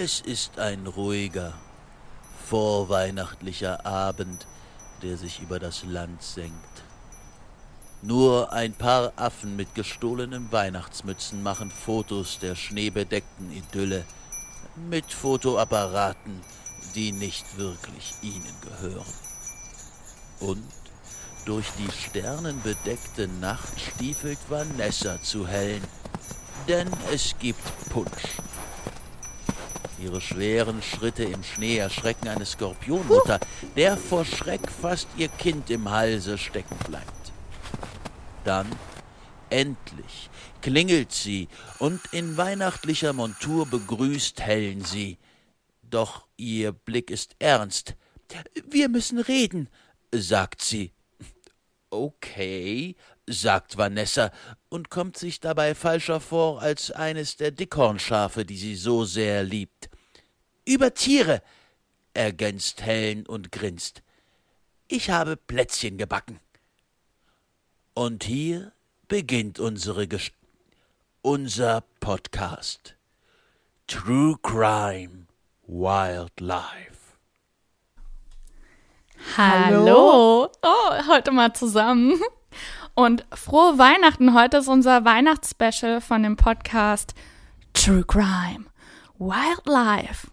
Es ist ein ruhiger, vorweihnachtlicher Abend, der sich über das Land senkt. Nur ein paar Affen mit gestohlenen Weihnachtsmützen machen Fotos der schneebedeckten Idylle mit Fotoapparaten, die nicht wirklich ihnen gehören. Und durch die sternenbedeckte Nacht stiefelt Vanessa zu hellen, denn es gibt Punsch. Ihre schweren Schritte im Schnee erschrecken eine Skorpionmutter, der vor Schreck fast ihr Kind im Halse stecken bleibt. Dann, endlich, klingelt sie und in weihnachtlicher Montur begrüßt Helen sie. Doch ihr Blick ist ernst. Wir müssen reden, sagt sie. Okay, sagt Vanessa und kommt sich dabei falscher vor als eines der Dickhornschafe, die sie so sehr liebt. Über Tiere, ergänzt Helen und grinst. Ich habe Plätzchen gebacken. Und hier beginnt unsere Gesch unser Podcast. True Crime Wildlife. Hallo. Oh, heute mal zusammen. Und frohe Weihnachten. Heute ist unser Weihnachtsspecial von dem Podcast True Crime Wildlife.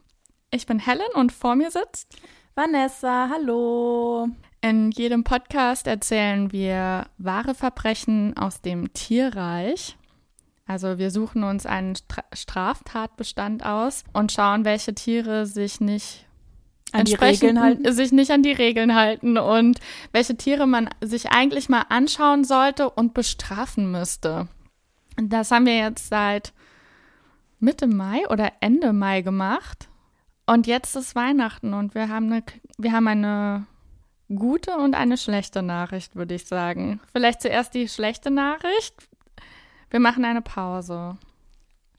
Ich bin Helen und vor mir sitzt Vanessa. Hallo. In jedem Podcast erzählen wir wahre Verbrechen aus dem Tierreich. Also wir suchen uns einen Straftatbestand aus und schauen, welche Tiere sich nicht an die Regeln halten. sich nicht an die Regeln halten und welche Tiere man sich eigentlich mal anschauen sollte und bestrafen müsste. Das haben wir jetzt seit Mitte Mai oder Ende Mai gemacht. Und jetzt ist Weihnachten und wir haben eine, wir haben eine gute und eine schlechte Nachricht, würde ich sagen. Vielleicht zuerst die schlechte Nachricht. Wir machen eine Pause.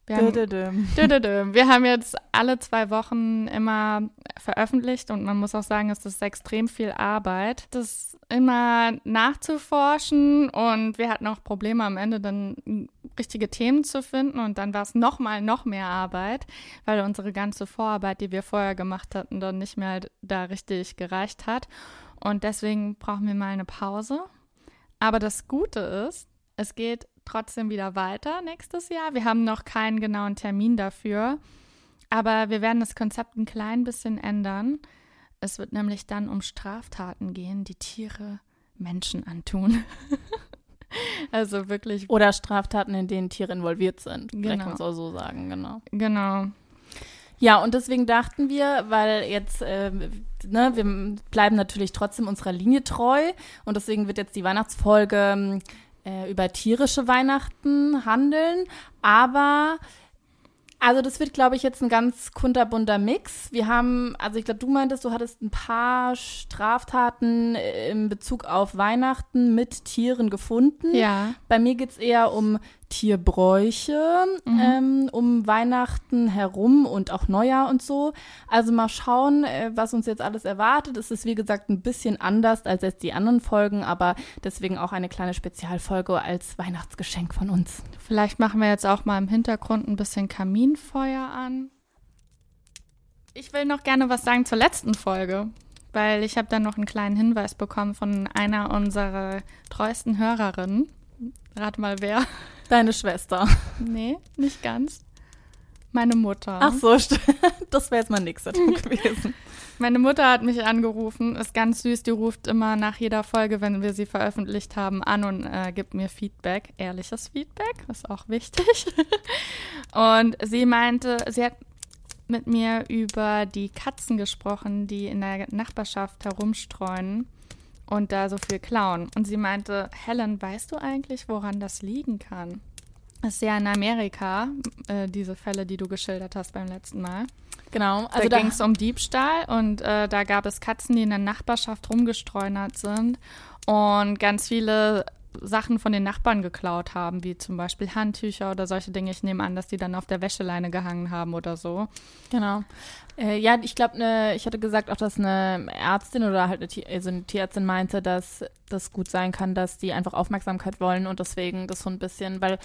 Wir haben, wir haben jetzt alle zwei Wochen immer veröffentlicht und man muss auch sagen, es ist extrem viel Arbeit, das immer nachzuforschen und wir hatten auch Probleme am Ende dann richtige Themen zu finden und dann war es nochmal noch mehr Arbeit, weil unsere ganze Vorarbeit, die wir vorher gemacht hatten, dann nicht mehr da richtig gereicht hat. Und deswegen brauchen wir mal eine Pause. Aber das Gute ist, es geht trotzdem wieder weiter nächstes Jahr. Wir haben noch keinen genauen Termin dafür. Aber wir werden das Konzept ein klein bisschen ändern. Es wird nämlich dann um Straftaten gehen, die Tiere Menschen antun. also wirklich. Oder Straftaten, in denen Tiere involviert sind. Genau. Vielleicht kann man es auch so sagen, genau. Genau. Ja, und deswegen dachten wir, weil jetzt, äh, ne, wir bleiben natürlich trotzdem unserer Linie treu und deswegen wird jetzt die Weihnachtsfolge äh, über tierische Weihnachten handeln, aber also das wird, glaube ich, jetzt ein ganz kunterbunter Mix. Wir haben, also ich glaube, du meintest, du hattest ein paar Straftaten in Bezug auf Weihnachten mit Tieren gefunden. Ja. Bei mir geht es eher um Tierbräuche mhm. ähm, um Weihnachten herum und auch Neujahr und so. Also mal schauen, äh, was uns jetzt alles erwartet. Es ist wie gesagt ein bisschen anders als jetzt die anderen Folgen, aber deswegen auch eine kleine Spezialfolge als Weihnachtsgeschenk von uns. Vielleicht machen wir jetzt auch mal im Hintergrund ein bisschen Kaminfeuer an. Ich will noch gerne was sagen zur letzten Folge, weil ich habe dann noch einen kleinen Hinweis bekommen von einer unserer treuesten Hörerinnen. Rat mal wer. Deine Schwester. Nee, nicht ganz. Meine Mutter. Ach so, das wäre jetzt mal nix gewesen. Meine Mutter hat mich angerufen, ist ganz süß, die ruft immer nach jeder Folge, wenn wir sie veröffentlicht haben, an und äh, gibt mir Feedback, ehrliches Feedback, ist auch wichtig. und sie meinte, sie hat mit mir über die Katzen gesprochen, die in der Nachbarschaft herumstreuen und da so viel klauen. Und sie meinte, Helen, weißt du eigentlich, woran das liegen kann? Das ist ja in Amerika, äh, diese Fälle, die du geschildert hast beim letzten Mal. Genau. Also da ging es um Diebstahl und äh, da gab es Katzen, die in der Nachbarschaft rumgestreunert sind und ganz viele Sachen von den Nachbarn geklaut haben, wie zum Beispiel Handtücher oder solche Dinge. Ich nehme an, dass die dann auf der Wäscheleine gehangen haben oder so. Genau. Äh, ja, ich glaube, ne, ich hatte gesagt auch, dass eine Ärztin oder halt eine, also eine Tierärztin meinte, dass das gut sein kann, dass die einfach Aufmerksamkeit wollen und deswegen das so ein bisschen, weil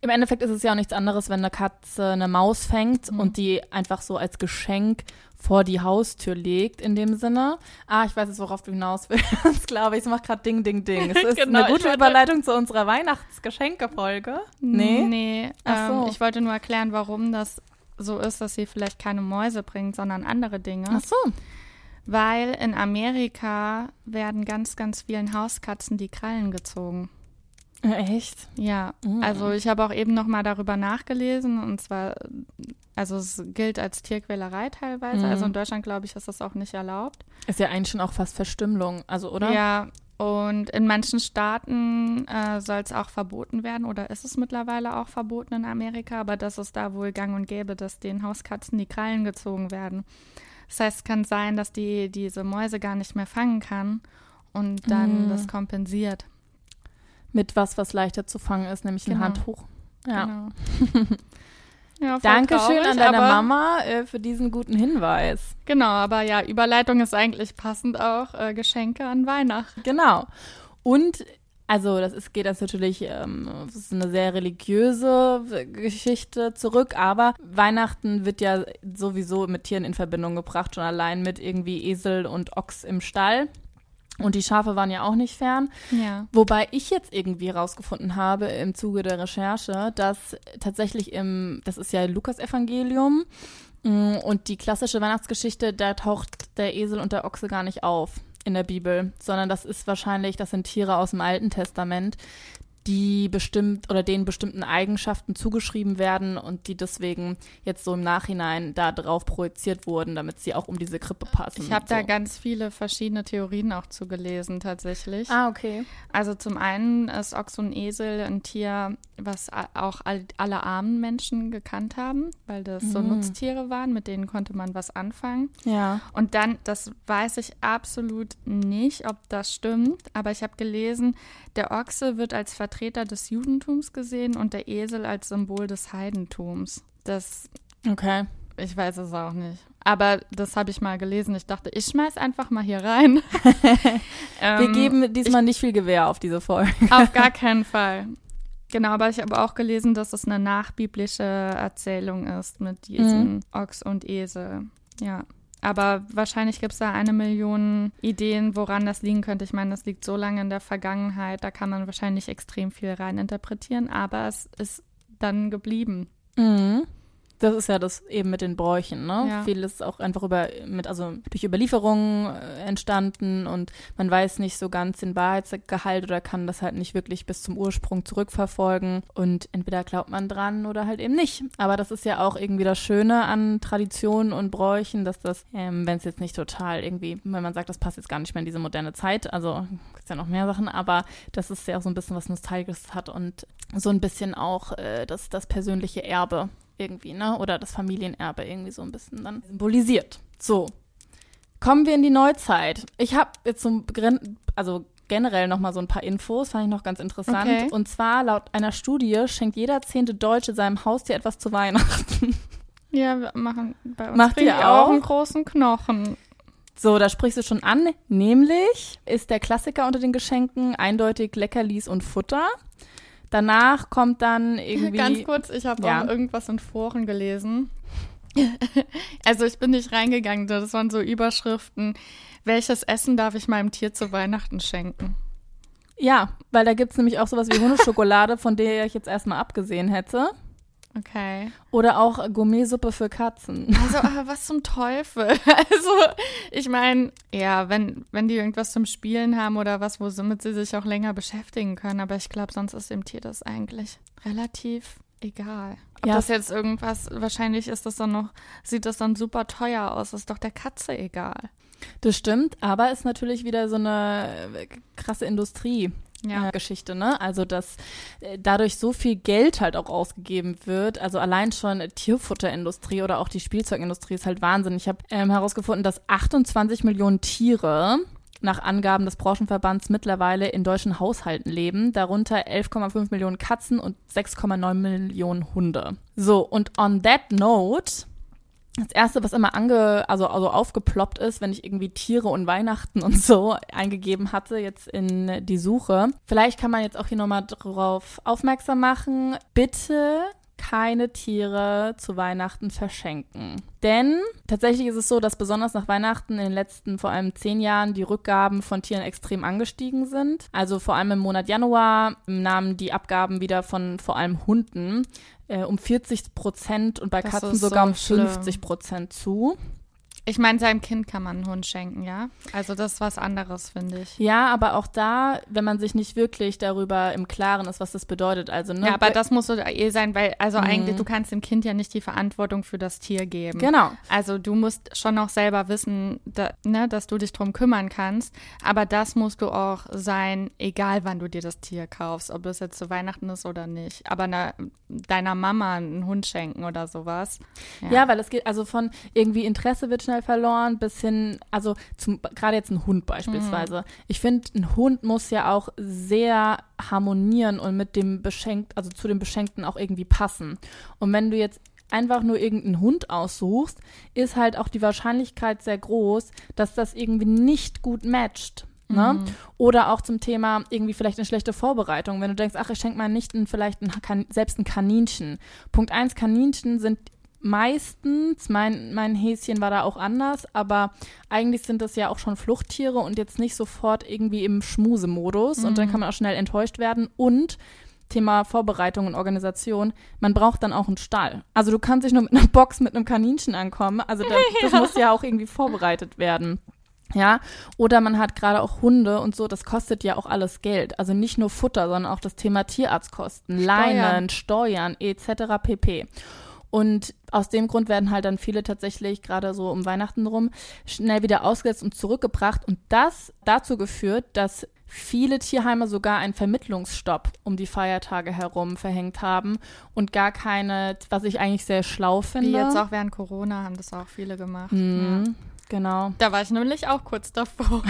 im Endeffekt ist es ja auch nichts anderes, wenn eine Katze eine Maus fängt Mhm. und die einfach so als Geschenk vor die Haustür legt, in dem Sinne. Ah, ich weiß jetzt, worauf du hinaus willst, glaube ich. Es macht gerade Ding, Ding, Ding. Es ist Genau, eine gute Überleitung zu unserer Weihnachtsgeschenke-Folge. Nee? Nee, Ach so. ähm, ich wollte nur erklären, warum das so ist, dass sie vielleicht keine Mäuse bringt, sondern andere Dinge. Ach so. Weil in Amerika werden ganz, ganz vielen Hauskatzen die Krallen gezogen. Echt? Ja, Mhm. also ich habe auch eben noch mal darüber nachgelesen und zwar, also es gilt als Tierquälerei teilweise. Mhm. Also in Deutschland, glaube ich, ist das auch nicht erlaubt. Ist ja eigentlich schon auch fast Verstümmelung, also oder? Ja, und in manchen Staaten äh, soll es auch verboten werden oder ist es mittlerweile auch verboten in Amerika, aber das ist da wohl gang und gäbe, dass den Hauskatzen die Krallen gezogen werden. Das heißt, es kann sein, dass die diese Mäuse gar nicht mehr fangen kann und dann Mm. das kompensiert. Mit was, was leichter zu fangen ist, nämlich ein Genau. Handtuch. Ja. Genau. ja, Dankeschön traurig, an deine Mama äh, für diesen guten Hinweis. Genau, aber ja, Überleitung ist eigentlich passend auch äh, Geschenke an Weihnachten. Genau. Und also das ist, geht das natürlich, ähm, das ist eine sehr religiöse äh, Geschichte zurück, aber Weihnachten wird ja sowieso mit Tieren in Verbindung gebracht, schon allein mit irgendwie Esel und Ochs im Stall. Und die Schafe waren ja auch nicht fern. Ja. Wobei ich jetzt irgendwie rausgefunden habe im Zuge der Recherche, dass tatsächlich im, das ist ja Lukas-Evangelium mm, und die klassische Weihnachtsgeschichte, da taucht der Esel und der Ochse gar nicht auf in der Bibel, sondern das ist wahrscheinlich, das sind Tiere aus dem Alten Testament, die bestimmt oder denen bestimmten Eigenschaften zugeschrieben werden und die deswegen jetzt so im Nachhinein da drauf projiziert wurden, damit sie auch um diese Krippe passen. Ich habe so. da ganz viele verschiedene Theorien auch zugelesen tatsächlich. Ah, okay. Also zum einen ist Ochs und Esel ein Tier, was auch all, alle armen Menschen gekannt haben, weil das so Mhm. Nutztiere waren, mit denen konnte man was anfangen. Ja. Und dann, das weiß ich absolut nicht, ob das stimmt, aber ich habe gelesen, der Ochse wird als Vertreter des Judentums gesehen und der Esel als Symbol des Heidentums. Das, Okay. ich weiß es auch nicht. Aber das habe ich mal gelesen. Ich dachte, ich schmeiß einfach mal hier rein. Wir Ähm, geben diesmal nicht viel Gewehr auf diese Folge. Auf gar keinen Fall. Genau, aber ich habe auch gelesen, dass es eine nachbiblische Erzählung ist mit diesen Ochs und Esel. Ja. Aber wahrscheinlich gibt es da eine Million Ideen, woran das liegen könnte. Ich meine, das liegt so lange in der Vergangenheit, da kann man wahrscheinlich extrem viel reininterpretieren, aber es ist dann geblieben. Mhm. Das ist ja das eben mit den Bräuchen, ne? Ja. Vieles auch einfach über mit also durch Überlieferungen äh, entstanden und man weiß nicht so ganz den Wahrheitsgehalt oder kann das halt nicht wirklich bis zum Ursprung zurückverfolgen und entweder glaubt man dran oder halt eben nicht. Aber das ist ja auch irgendwie das Schöne an Traditionen und Bräuchen, dass das, ähm, wenn es jetzt nicht total irgendwie, wenn man sagt, das passt jetzt gar nicht mehr in diese moderne Zeit, also gibt's ja noch mehr Sachen, aber das ist ja auch so ein bisschen was Nostalgisches hat und so ein bisschen auch äh, das, das persönliche Erbe irgendwie, ne? Oder das Familienerbe irgendwie so ein bisschen dann symbolisiert. So. Kommen wir in die Neuzeit. Ich habe jetzt so ein also generell noch mal so ein paar Infos, fand ich noch ganz interessant. Okay. Und zwar laut einer Studie schenkt jeder zehnte Deutsche seinem Haustier etwas zu Weihnachten. Ja, wir machen bei uns Macht ihr auch auch? einen großen Knochen. So, da sprichst du schon an. Nämlich ist der Klassiker unter den Geschenken eindeutig Leckerlis und Futter. Danach kommt dann irgendwie. Ganz kurz, ich habe Ja. auch irgendwas in Foren gelesen. also ich bin nicht reingegangen, das waren so Überschriften. Welches Essen darf ich meinem Tier zu Weihnachten schenken? Ja, weil da gibt's nämlich auch sowas wie Hundeschokolade, von der ich jetzt erstmal abgesehen hätte. Okay. Oder auch Gourmetsuppe für Katzen. Also, aber was zum Teufel? Also, ich meine, ja, wenn, wenn die irgendwas zum Spielen haben oder was, womit sie sich auch länger beschäftigen können, aber ich glaube, sonst ist dem Tier das eigentlich relativ egal. Ob Ja. das jetzt irgendwas, wahrscheinlich ist das dann noch, sieht das dann super teuer aus, ist doch der Katze egal. Das stimmt, aber ist natürlich wieder so eine äh, krasse Industrie. Ja. äh, Geschichte, ne? Also, dass äh, dadurch so viel Geld halt auch ausgegeben wird. Also allein schon Tierfutterindustrie oder auch die Spielzeugindustrie ist halt Wahnsinn. Ich habe ähm, herausgefunden, dass 28 Millionen Tiere nach Angaben des Branchenverbands mittlerweile in deutschen Haushalten leben, darunter 11,5 Millionen Katzen und 6,9 Millionen Hunde. So, und on that note das erste, was immer ange, also, also aufgeploppt ist, wenn ich irgendwie Tiere und Weihnachten und so eingegeben hatte, jetzt in die Suche. Vielleicht kann man jetzt auch hier nochmal drauf aufmerksam machen. Bitte keine Tiere zu Weihnachten verschenken. Denn tatsächlich ist es so, dass besonders nach Weihnachten in den letzten vor allem zehn Jahren die Rückgaben von Tieren extrem angestiegen sind. Also vor allem im Monat Januar nahmen die Abgaben wieder von vor allem Hunden äh, um 40 Prozent und bei das Katzen sogar so um 50 Prozent zu. Ich meine, seinem Kind kann man einen Hund schenken, ja? Also das ist was anderes, finde ich. Ja, aber auch da, wenn man sich nicht wirklich darüber im Klaren ist, was das bedeutet. Also, ne? Ja, aber das muss so eh sein, weil, also mhm. eigentlich, du kannst dem Kind ja nicht die Verantwortung für das Tier geben. Genau. Also du musst schon noch selber wissen, da, ne, dass du dich drum kümmern kannst. Aber das musst du auch sein, egal wann du dir das Tier kaufst, ob das jetzt zu Weihnachten ist oder nicht. Aber na, deiner Mama einen Hund schenken oder sowas. Ja. ja, weil es geht, also von irgendwie Interesse wird schnell schnell verloren, bis hin, also gerade jetzt ein Hund beispielsweise. Mhm. Ich finde, ein Hund muss ja auch sehr harmonieren und mit dem Beschenkt, also zu dem Beschenkten auch irgendwie passen. Und wenn du jetzt einfach nur irgendeinen Hund aussuchst, ist halt auch die Wahrscheinlichkeit sehr groß, dass das irgendwie nicht gut matcht. Ne? Mhm. Oder auch zum Thema irgendwie vielleicht eine schlechte Vorbereitung. Wenn du denkst, ach, ich schenke meinen Nichten vielleicht ein, selbst ein Kaninchen. Punkt eins, Kaninchen sind meistens, mein, mein Häschen war da auch anders, aber eigentlich sind das ja auch schon Fluchttiere und jetzt nicht sofort irgendwie im Schmusemodus mhm. und dann mhm. kann man auch schnell enttäuscht werden und Thema Vorbereitung und Organisation, man braucht dann auch einen Stall. Also du kannst nicht nur mit einer Box mit einem Kaninchen ankommen, also das, das ja. muss ja auch irgendwie vorbereitet werden. Ja, oder man hat gerade auch Hunde und so, das kostet ja auch alles Geld. Also nicht nur Futter, sondern auch das Thema Tierarztkosten, Steuern. Leinen, Steuern etc. pp. Und aus dem Grund werden halt dann viele tatsächlich gerade so um Weihnachten rum schnell wieder ausgesetzt und zurückgebracht. Und das dazu geführt, dass viele Tierheime sogar einen Vermittlungsstopp um die Feiertage herum verhängt haben und gar keine, was ich eigentlich sehr schlau finde. Wie jetzt auch während Corona haben das auch viele gemacht. Mhm. Ja. Genau. Da war ich nämlich auch kurz davor.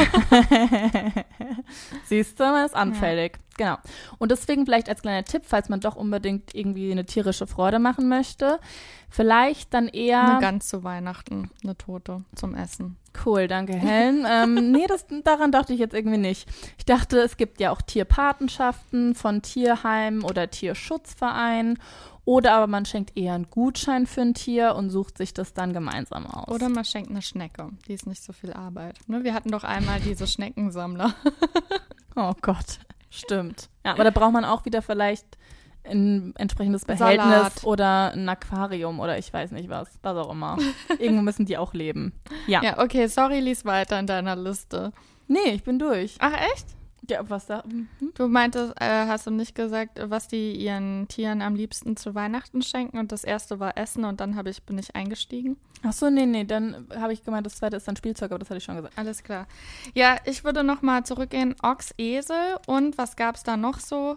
Siehst du, man ist anfällig. Ja. Genau. Und deswegen vielleicht als kleiner Tipp, falls man doch unbedingt irgendwie eine tierische Freude machen möchte, vielleicht dann eher. Eine Gans zu Weihnachten, eine Tote zum Essen. Cool, danke, Helen. ähm, nee, das, daran dachte ich jetzt irgendwie nicht. Ich dachte, es gibt ja auch Tierpatenschaften von Tierheimen oder Tierschutzvereinen oder aber man schenkt eher einen Gutschein für ein Tier und sucht sich das dann gemeinsam aus. Oder man schenkt eine Schnecke. Die ist nicht so viel Arbeit. Ne? Wir hatten doch einmal diese Schneckensammler. oh Gott, stimmt. Ja, aber da braucht man auch wieder vielleicht ein entsprechendes Behältnis Salat. oder ein Aquarium oder ich weiß nicht was, was auch immer. Irgendwo müssen die auch leben. Ja. Ja, okay, sorry, lies weiter in deiner Liste. Nee, ich bin durch. Ach, echt? Ja, was da? Mhm. Du meintest, äh, hast du nicht gesagt, was die ihren Tieren am liebsten zu Weihnachten schenken und das erste war Essen und dann ich, bin ich eingestiegen? Ach so, nee, nee, dann habe ich gemeint, das zweite ist dann Spielzeug, aber das hatte ich schon gesagt. Alles klar. Ja, ich würde nochmal zurückgehen, Ochs, Esel und was gab es da noch so?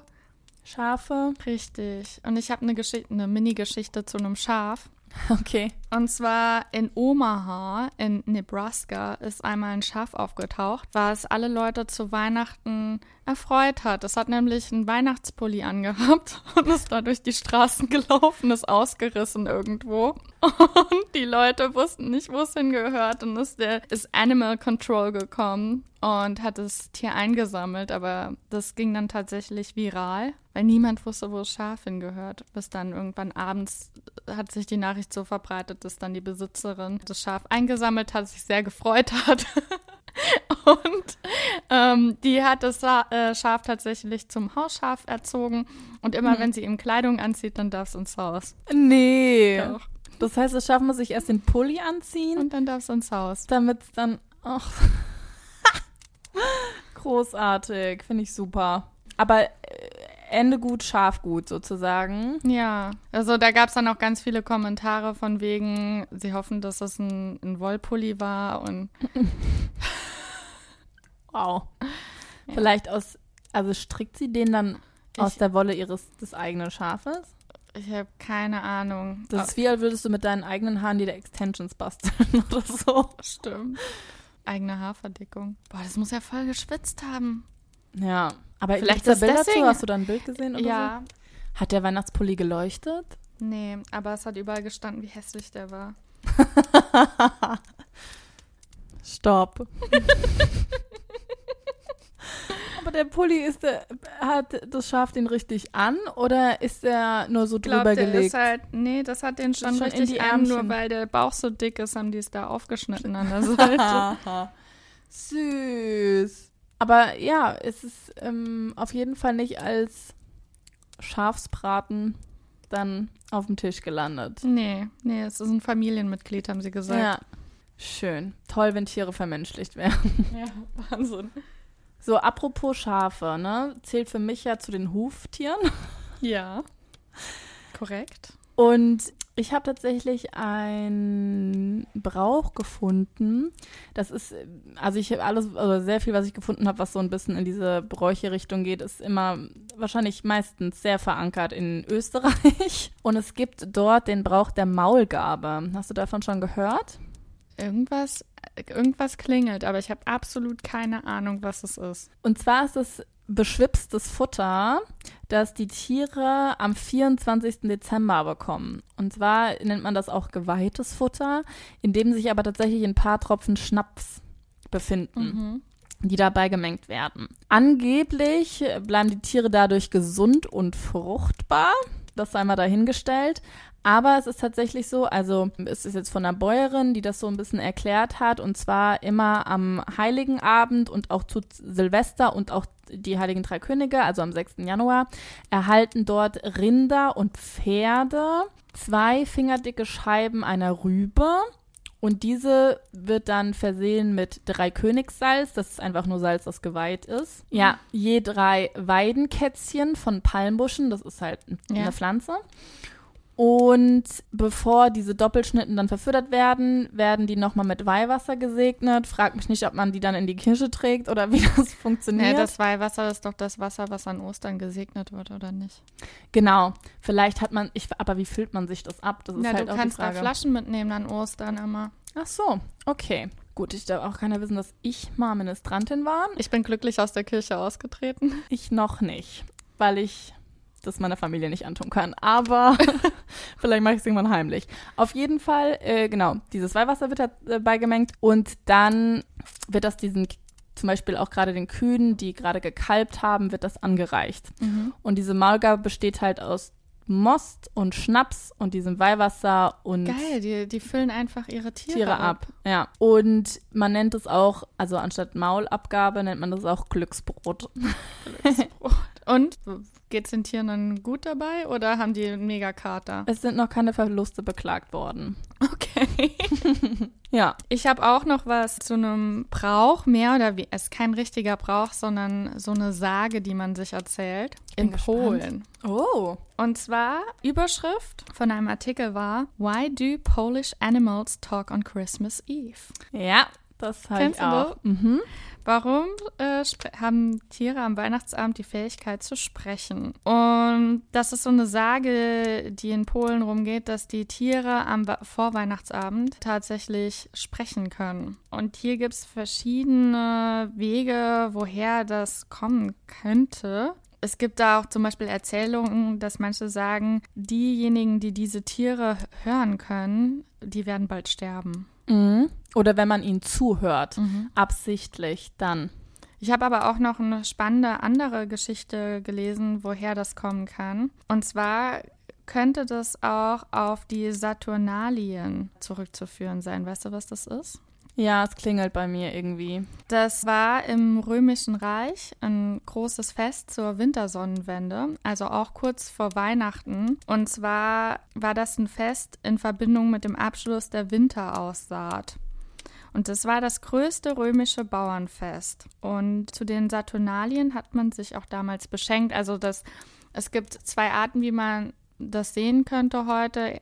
Schafe. Richtig. Und ich habe eine Geschichte, eine Mini-Geschichte zu einem Schaf. Okay. Und zwar in Omaha in Nebraska ist einmal ein Schaf aufgetaucht, was alle Leute zu Weihnachten erfreut hat. Es hat nämlich einen Weihnachtspulli angehabt und ist da durch die Straßen gelaufen, ist ausgerissen irgendwo. Und die Leute wussten nicht, wo es hingehört. Und ist, der, ist Animal Control gekommen und hat das Tier eingesammelt. Aber das ging dann tatsächlich viral, weil niemand wusste, wo das Schaf hingehört. Bis dann irgendwann abends hat sich die Nachricht so verbreitet, dass dann die Besitzerin das Schaf eingesammelt hat, sich sehr gefreut hat. Und ähm, die hat das äh, Schaf tatsächlich zum Hausschaf erzogen. Und immer hm. wenn sie ihm Kleidung anzieht, dann darf es ins Haus. Nee. Doch. Das heißt, das Schaf muss sich erst den Pulli anziehen. Und dann darf es ins Haus. Damit es dann. Ach. Großartig. Finde ich super. Aber Ende gut, Schaf gut sozusagen. Ja, also da gab es dann auch ganz viele Kommentare von wegen, sie hoffen, dass es ein, ein Wollpulli war und wow. Ja. Vielleicht aus, also strickt sie den dann ich, aus der Wolle ihres des eigenen Schafes? Ich habe keine Ahnung. Das ist wie, als würdest du mit deinen eigenen Haaren dir Extensions basteln oder so. Stimmt. eigene Haarverdickung. Boah, das muss ja voll geschwitzt haben. Ja. Aber Vielleicht ist Bilder deswegen- zu? Hast du da ein Bild gesehen oder ja, so? Hat der Weihnachtspulli geleuchtet? nee, aber es hat überall gestanden, wie hässlich der war. Stopp. Aber der Pulli ist der, hat das Schaf den richtig an oder ist er nur so drüber der gelegt? ist halt, nee, das hat den schon, schon richtig die an, nur weil der Bauch so dick ist, haben die es da aufgeschnitten an der Seite. Süß. Aber ja, es ist ähm, auf jeden Fall nicht als Schafsbraten dann auf dem Tisch gelandet. nee, nee, es ist ein Familienmitglied, haben sie gesagt. Ja. Schön. Toll, wenn Tiere vermenschlicht werden. ja Wahnsinn. So, apropos Schafe, ne? Zählt für mich ja zu den Huftieren. Ja. Korrekt. Und ich habe tatsächlich einen Brauch gefunden. Das ist, also ich habe alles, also sehr viel, was ich gefunden habe, was so ein bisschen in diese Bräuche-Richtung geht, ist immer wahrscheinlich meistens sehr verankert in Österreich. Und es gibt dort den Brauch der Maulgabe. Hast du davon schon gehört? Irgendwas, irgendwas klingelt, aber ich habe absolut keine Ahnung, was es ist. Und zwar ist es beschwipstes Futter, das die Tiere am 24. Dezember bekommen. Und zwar nennt man das auch geweihtes Futter, in dem sich aber tatsächlich ein paar Tropfen Schnaps befinden, die dabei gemengt werden. Angeblich bleiben die Tiere dadurch gesund und fruchtbar. Das sei mal dahingestellt. Aber es ist tatsächlich so, also es ist jetzt von einer Bäuerin, die das so ein bisschen erklärt hat, und zwar immer am Heiligen Abend und auch zu Silvester und auch die Heiligen Drei Könige, also am 6. Januar, erhalten dort Rinder und Pferde zwei fingerdicke Scheiben einer Rübe. Und diese wird dann versehen mit drei Königssalz. Das ist einfach nur Salz, das geweiht ist. Ja, je drei Weidenkätzchen von Palmbuschen. Das ist halt eine Ja. Pflanze. Und bevor diese Doppelschnitten dann verfüttert werden, werden die nochmal mit Weihwasser gesegnet. Frag mich nicht, ob man die dann in die Kirche trägt oder wie das funktioniert. Nee, das Weihwasser ist doch das Wasser, was an Ostern gesegnet wird, oder nicht? genau. Vielleicht hat man, ich, aber wie füllt man sich das ab? Das ist Ja, halt du auch kannst die da Frage. Flaschen mitnehmen an Ostern immer. Ach so, okay. Gut, ich darf auch keiner wissen, dass ich mal Ministrantin war. Ich bin glücklich aus der Kirche ausgetreten. Ich noch nicht, weil ich das meiner Familie nicht antun kann. Aber vielleicht mache ich es irgendwann heimlich. Auf jeden Fall, äh, genau, dieses Weihwasser wird da beigemengt und dann wird das diesen, zum Beispiel auch gerade den Kühen, die gerade gekalbt haben, wird das angereicht. Und diese Maulgabe besteht halt aus Most und Schnaps und diesem Weihwasser und Geil, die, die füllen einfach ihre Tiere, Tiere ab. Ja. Und man nennt es auch, also anstatt Maulabgabe nennt man das auch Glücksbrot. Und geht's den Tieren dann gut dabei oder haben die einen Megakater? Es sind noch keine Verluste beklagt worden. Okay. Ja. Ich habe auch noch was zu einem Brauch, mehr oder wie, es ist kein richtiger Brauch, sondern so eine Sage, die man sich erzählt. In gespannt. Polen. Oh. Und zwar, Überschrift von einem Artikel war, Why do Polish animals talk on Christmas Eve? Ja, das habe ich auch. Mhm. Warum äh, haben Tiere am Weihnachtsabend die Fähigkeit zu sprechen? Und das ist so eine Sage, die in Polen rumgeht, dass die Tiere am Vorweihnachtsabend tatsächlich sprechen können. Und hier gibt es verschiedene Wege, woher das kommen könnte. Es gibt da auch zum Beispiel Erzählungen, dass manche sagen, diejenigen, die diese Tiere hören können, die werden bald sterben. Mhm. Oder wenn man ihnen zuhört, absichtlich, dann. Ich habe aber auch noch eine spannende andere Geschichte gelesen, woher das kommen kann. Und zwar könnte das auch auf die Saturnalien zurückzuführen sein. Weißt du, was das ist? Ja, es klingelt bei mir irgendwie. Das war im Römischen Reich ein großes Fest zur Wintersonnenwende, also auch kurz vor Weihnachten. Und zwar war das ein Fest in Verbindung mit dem Abschluss der Winteraussaat. Und das war das größte römische Bauernfest. Und zu den Saturnalien hat man sich auch damals beschenkt. Also das, es gibt zwei Arten, wie man das sehen könnte heute.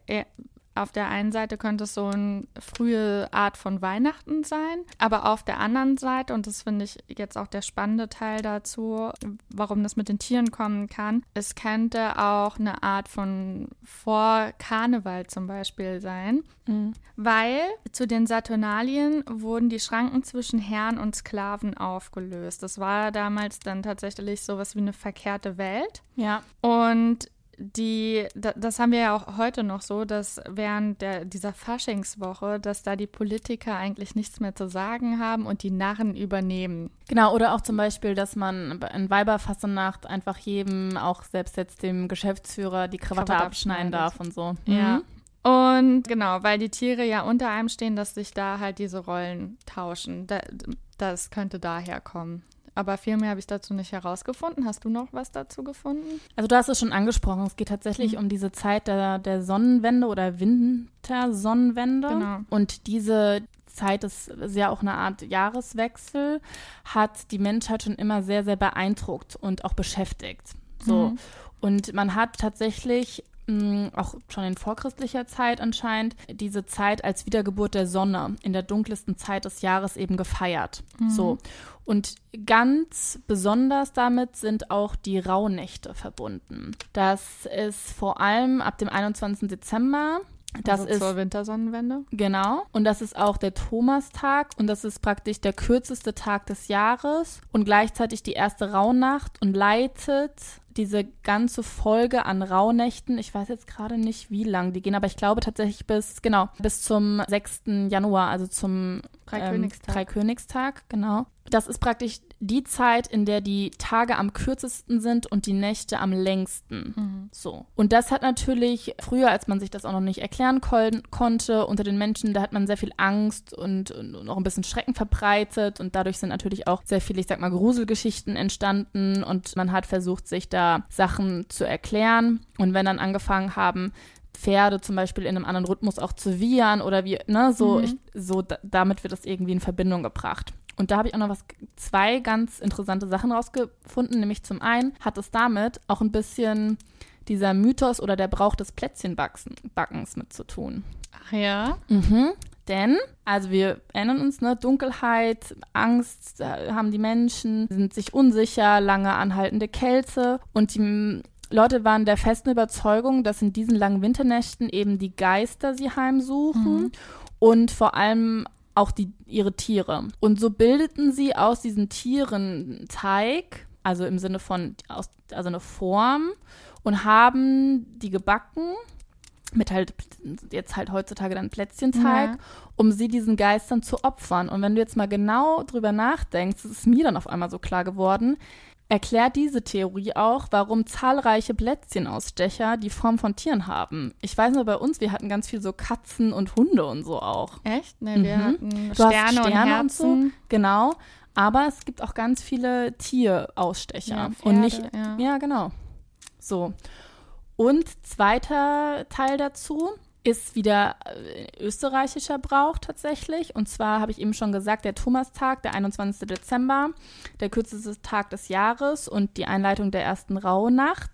Auf der einen Seite könnte es so eine frühe Art von Weihnachten sein, aber auf der anderen Seite, und das finde ich jetzt auch der spannende Teil dazu, warum das mit den Tieren kommen kann, es könnte auch eine Art von Vor-Karneval zum Beispiel sein, mhm. weil zu den Saturnalien wurden die Schranken zwischen Herren und Sklaven aufgelöst. Das war damals dann tatsächlich sowas wie eine verkehrte Welt. Ja. Und die, das haben wir ja auch heute noch so, dass während der, dieser Faschingswoche, dass da die Politiker eigentlich nichts mehr zu sagen haben und die Narren übernehmen. Genau, oder auch zum Beispiel, dass man in Weiberfassenacht einfach jedem, auch selbst jetzt dem Geschäftsführer, die Krawatte, Krawatte abschneiden darf und so. Ja. Mhm. Und genau, weil die Tiere ja unter einem stehen, dass sich da halt diese Rollen tauschen. Da, das könnte daher kommen. Aber viel mehr habe ich dazu nicht herausgefunden. Hast du noch was dazu gefunden? Also du hast es schon angesprochen. Es geht tatsächlich mhm. um diese Zeit der, der Sonnenwende oder Wintersonnenwende. Genau. Und diese Zeit ist ja auch eine Art Jahreswechsel, hat die Menschheit schon immer sehr, sehr beeindruckt und auch beschäftigt. So. Mhm. Und man hat tatsächlich auch schon in vorchristlicher Zeit anscheinend, diese Zeit als Wiedergeburt der Sonne in der dunkelsten Zeit des Jahres eben gefeiert. Mhm. So. Und ganz besonders damit sind auch die Rauhnächte verbunden. Das ist vor allem ab dem 21. Dezember das also ist zur Wintersonnenwende. Genau. Und das ist auch der Thomastag und das ist praktisch der kürzeste Tag des Jahres und gleichzeitig die erste Rauhnacht und leitet diese ganze Folge an Rauhnächten, ich weiß jetzt gerade nicht, wie lang die gehen, aber ich glaube tatsächlich bis, genau, bis zum 6. Januar, also zum Dreikönigstag. Ähm, Dreikönigstag, genau. Das ist praktisch die Zeit, in der die Tage am kürzesten sind und die Nächte am längsten. Mhm. So. Und das hat natürlich früher, als man sich das auch noch nicht erklären kon konnte, unter den Menschen, da hat man sehr viel Angst und, und, und auch ein bisschen Schrecken verbreitet und dadurch sind natürlich auch sehr viele, ich sag mal, Gruselgeschichten entstanden und man hat versucht, sich da Sachen zu erklären. Und wenn dann angefangen haben, Pferde zum Beispiel in einem anderen Rhythmus auch zu wiehern oder wie, ne, so, mhm. ich, so damit wird das irgendwie in Verbindung gebracht. Und da habe ich auch noch was, zwei ganz interessante Sachen rausgefunden. Nämlich zum einen hat es damit auch ein bisschen dieser Mythos oder der Brauch des Plätzchenbackens mit zu tun. Ach ja? Mhm. Denn, also wir erinnern uns, ne, Dunkelheit, Angst haben die Menschen, sind sich unsicher, lange anhaltende Kälte und die Leute waren der festen Überzeugung, dass in diesen langen Winternächten eben die Geister sie heimsuchen mhm. und vor allem auch die, ihre Tiere. Und so bildeten sie aus diesen Tieren Teig, also im Sinne von, aus, also eine Form, und haben die gebacken mit halt jetzt halt heutzutage dann Plätzchenteig, ja. um sie diesen Geistern zu opfern. Und wenn du jetzt mal genau drüber nachdenkst, ist es mir dann auf einmal so klar geworden, erklärt diese Theorie auch, warum zahlreiche Plätzchenausstecher die Form von Tieren haben. Ich weiß nur, bei uns, wir hatten ganz viel so Katzen und Hunde und so auch. Echt? Ne, wir mhm. hatten Sterne, Sterne, und Herzen. Und so, genau. Aber es gibt auch ganz viele Tierausstecher. Ja, Pferde, und nicht, ja. ja, genau. So. Und zweiter Teil dazu, ist wieder äh, österreichischer Brauch tatsächlich. Und zwar habe ich eben schon gesagt, der Thomastag, der 21. Dezember, der kürzeste Tag des Jahres und die Einleitung der ersten Rauhnacht.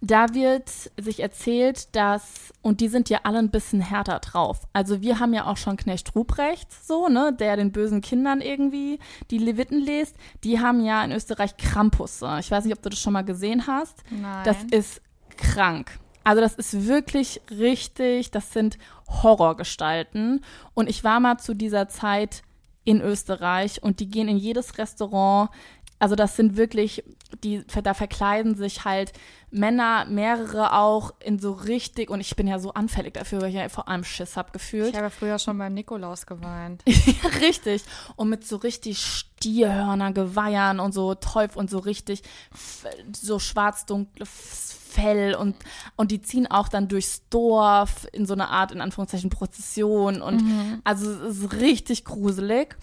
Da wird sich erzählt, dass, und die sind ja alle ein bisschen härter drauf. Also wir haben ja auch schon Knecht Ruprecht, so, ne, der den bösen Kindern irgendwie die Leviten liest. Die haben ja in Österreich Krampusse. Ich weiß nicht, ob du das schon mal gesehen hast. Nein. Das ist krank. Also das ist wirklich richtig, das sind Horrorgestalten. Und ich war mal zu dieser Zeit in Österreich und die gehen in jedes Restaurant. Also das sind wirklich, die, da verkleiden sich halt Männer, mehrere auch in so richtig, und ich bin ja so anfällig dafür, weil ich ja vor allem Schiss habe gefühlt. Ich habe früher schon beim Nikolaus geweint. ja, richtig. Und mit so richtig Stierhörner, Geweihern und so Teufel und so richtig so schwarz-dunkle Fell und, und die ziehen auch dann durchs Dorf in so eine Art, in Anführungszeichen, Prozession und mhm. also es ist richtig gruselig.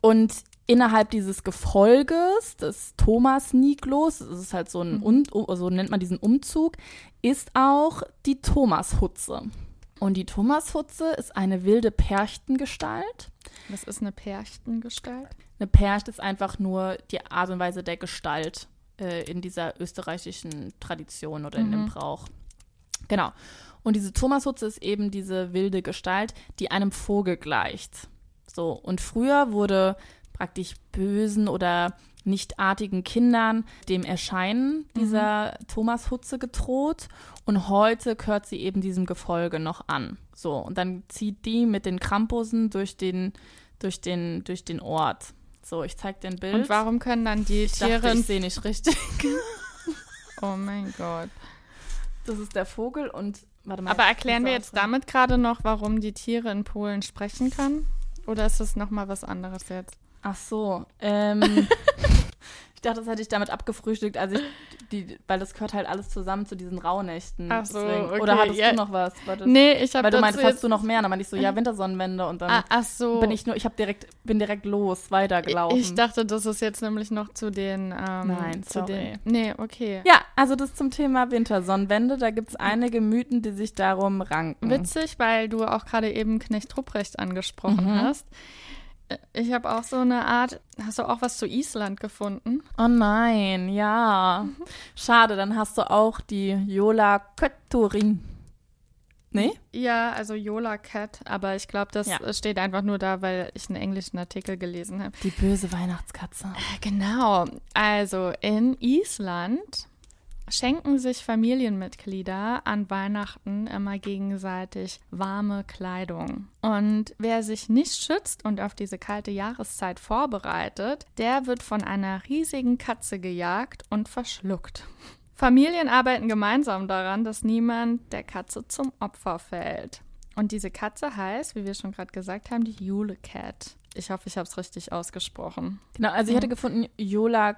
Und innerhalb dieses Gefolges des Thomas Niklos, das ist halt so ein, mhm. um, so nennt man diesen Umzug, ist auch die Thomashutze. Und die Thomashutze ist eine wilde Perchtengestalt. Was ist eine Perchtengestalt? Eine Percht ist einfach nur die Art und Weise der Gestalt äh, in dieser österreichischen Tradition oder in dem mhm. Brauch. Genau. Und diese Thomashutze ist eben diese wilde Gestalt, die einem Vogel gleicht. So, und früher wurde praktisch bösen oder nichtartigen Kindern dem Erscheinen dieser mhm. Thomashutze gedroht und heute gehört sie eben diesem Gefolge noch an. So, und dann zieht die mit den Krampusen durch den, durch den, durch den Ort. So, ich zeig dir ein Bild. Und warum können dann die ich Tiere... Dachte, ich sehe nicht richtig. oh mein Gott. Das ist der Vogel und warte mal. Aber erklären wir jetzt damit gerade noch, warum die Tiere in Polen sprechen können? Oder ist das nochmal was anderes jetzt? Ach so. Ähm, ich dachte, das hätte ich damit abgefrühstückt, als ich die, weil das gehört halt alles zusammen zu diesen Rauhnächten. Ach so, okay. Oder hattest ja. du noch was? Das, nee, ich habe Weil du meintest, hast du noch mehr? Und dann meinte ich so, ja, Wintersonnenwende. Und dann ah, ach so. bin ich nur, ich habe direkt, bin direkt los, weitergelaufen. Ich dachte, das ist jetzt nämlich noch zu den, ähm, Nein, zu sorry. den, nee, okay. Ja, also das zum Thema Wintersonnenwende, da gibt es einige Mythen, die sich darum ranken. Witzig, weil du auch gerade eben Knecht Rupprecht angesprochen mhm. hast. Ich habe auch so eine Art. Hast du auch was zu Island gefunden? Oh nein, ja. Schade, dann hast du auch die Jola Kötturin. Nee? Ja, also Yola Cat, aber ich glaube, das ja. steht einfach nur da, weil ich einen englischen Artikel gelesen habe. Die böse Weihnachtskatze. Äh, genau. Also in Island schenken sich Familienmitglieder an Weihnachten immer gegenseitig warme Kleidung. Und wer sich nicht schützt und auf diese kalte Jahreszeit vorbereitet, der wird von einer riesigen Katze gejagt und verschluckt. Familien arbeiten gemeinsam daran, dass niemand der Katze zum Opfer fällt. Und diese Katze heißt, wie wir schon gerade gesagt haben, die Yule Cat. Ich hoffe, ich habe es richtig ausgesprochen. Genau, also ich hatte gefunden, Yola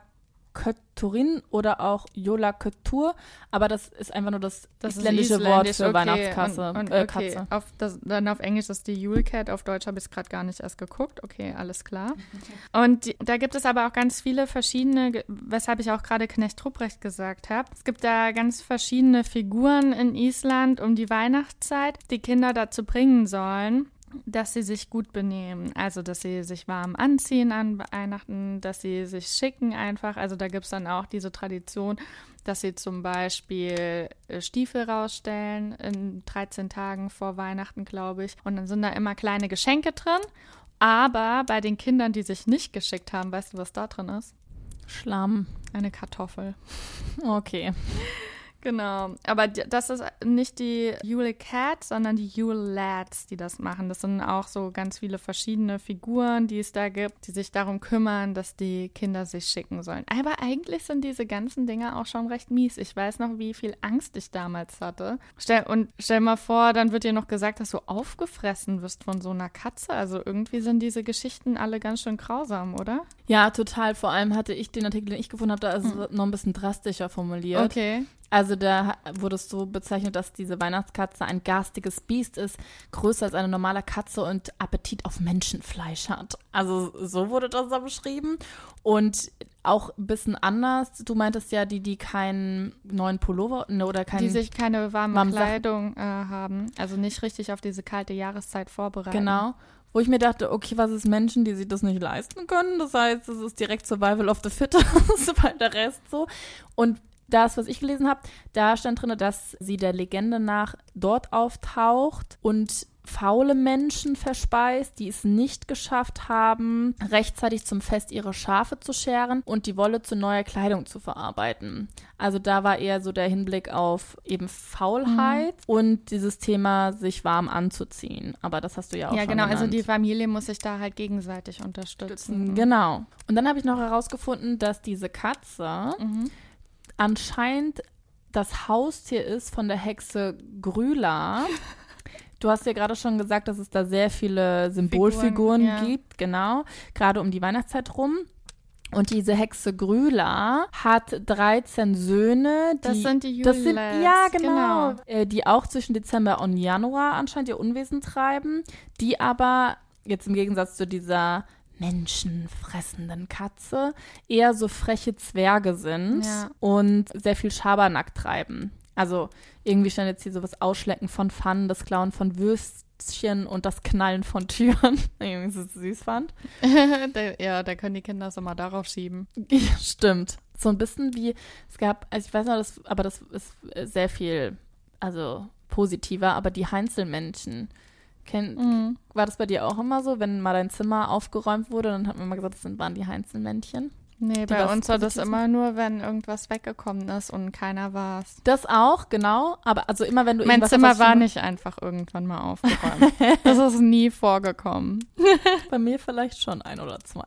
Kötturin oder auch Yola Köttur, aber das ist einfach nur das, das isländische Wort für okay. Weihnachtskasse, und, und, äh, okay. Katze. Auf das, dann auf Englisch ist die Yule Cat, auf Deutsch habe ich es gerade gar nicht erst geguckt. Okay, alles klar. Und die, da gibt es aber auch ganz viele verschiedene, weshalb ich auch gerade Knecht Ruprecht gesagt habe. Es gibt da ganz verschiedene Figuren in Island um die Weihnachtszeit, die Kinder dazu bringen sollen, dass sie sich gut benehmen. Also, dass sie sich warm anziehen an Weihnachten, dass sie sich schicken einfach. Also, da gibt es dann auch diese Tradition, dass sie zum Beispiel äh, Stiefel rausstellen in 13 Tagen vor Weihnachten, glaube ich. Und dann sind da immer kleine Geschenke drin. Aber bei den Kindern, die sich nicht geschickt haben, weißt du, was da drin ist? Schlamm. Eine Kartoffel. Okay. Genau, aber das ist nicht die Yule Cat, sondern die Yule Lads, die das machen. Das sind auch so ganz viele verschiedene Figuren, die es da gibt, die sich darum kümmern, dass die Kinder sich schicken sollen. Aber eigentlich sind diese ganzen Dinge auch schon recht mies. Ich weiß noch, wie viel Angst ich damals hatte. Stell, und stell mal vor, dann wird dir noch gesagt, dass du aufgefressen wirst von so einer Katze. Also irgendwie sind diese Geschichten alle ganz schön grausam, oder? Ja, total. Vor allem hatte ich den Artikel, den ich gefunden habe, da ist hm. noch ein bisschen drastischer formuliert. Okay. Also da wurde es so bezeichnet, dass diese Weihnachtskatze ein garstiges Biest ist, größer als eine normale Katze und Appetit auf Menschenfleisch hat. Also so wurde das da beschrieben. Und auch ein bisschen anders. Du meintest ja, die, die keinen neuen Pullover ne, oder keinen. Die sich keine warme warme Kleidung äh, haben. Also nicht richtig auf diese kalte Jahreszeit vorbereiten. Genau. Wo ich mir dachte, okay, was ist Menschen, die sich das nicht leisten können? Das heißt, es ist direkt Survival of the Fittest, weil der Rest so. Und das, was ich gelesen habe, da stand drin, dass sie der Legende nach dort auftaucht und faule Menschen verspeist, die es nicht geschafft haben, rechtzeitig zum Fest ihre Schafe zu scheren und die Wolle zu neuer Kleidung zu verarbeiten. Also da war eher so der Hinblick auf eben Faulheit mhm. und dieses Thema, sich warm anzuziehen. Aber das hast du ja auch ja, schon genau. genannt. Also die Familie muss sich da halt gegenseitig unterstützen. Genau. Und dann habe ich noch herausgefunden, dass diese Katze mhm anscheinend das Haustier ist von der Hexe Grüla. Du hast ja gerade schon gesagt, dass es da sehr viele Symbolfiguren Figuren, ja. gibt, genau, gerade um die Weihnachtszeit rum. Und diese Hexe Grüla hat 13 Söhne. Die, das sind die das sind, Ja, genau. genau. Äh, die auch zwischen Dezember und Januar anscheinend ihr Unwesen treiben. Die aber jetzt im Gegensatz zu dieser menschenfressenden Katze eher so freche Zwerge sind ja. und sehr viel Schabernack treiben. Also irgendwie stand jetzt hier so was Ausschlecken von Pfannen, das Klauen von Würstchen und das Knallen von Türen. irgendwie so süß fand. ja, da können die Kinder es immer darauf schieben. Ja, stimmt. So ein bisschen wie, es gab, also ich weiß noch, das, aber das ist sehr viel, also positiver, aber die Heinzelmännchen. Kenn, Mhm. War das bei dir auch immer so, wenn mal dein Zimmer aufgeräumt wurde, dann hat man immer gesagt, das sind, waren die Heinzelmännchen? Nee, bei uns war das immer nur, wenn irgendwas weggekommen ist und keiner war's. Das auch, genau. Aber also immer wenn du Mein irgendwas Zimmer war nicht einfach irgendwann mal aufgeräumt. das ist nie vorgekommen. Bei mir vielleicht schon ein oder zwei.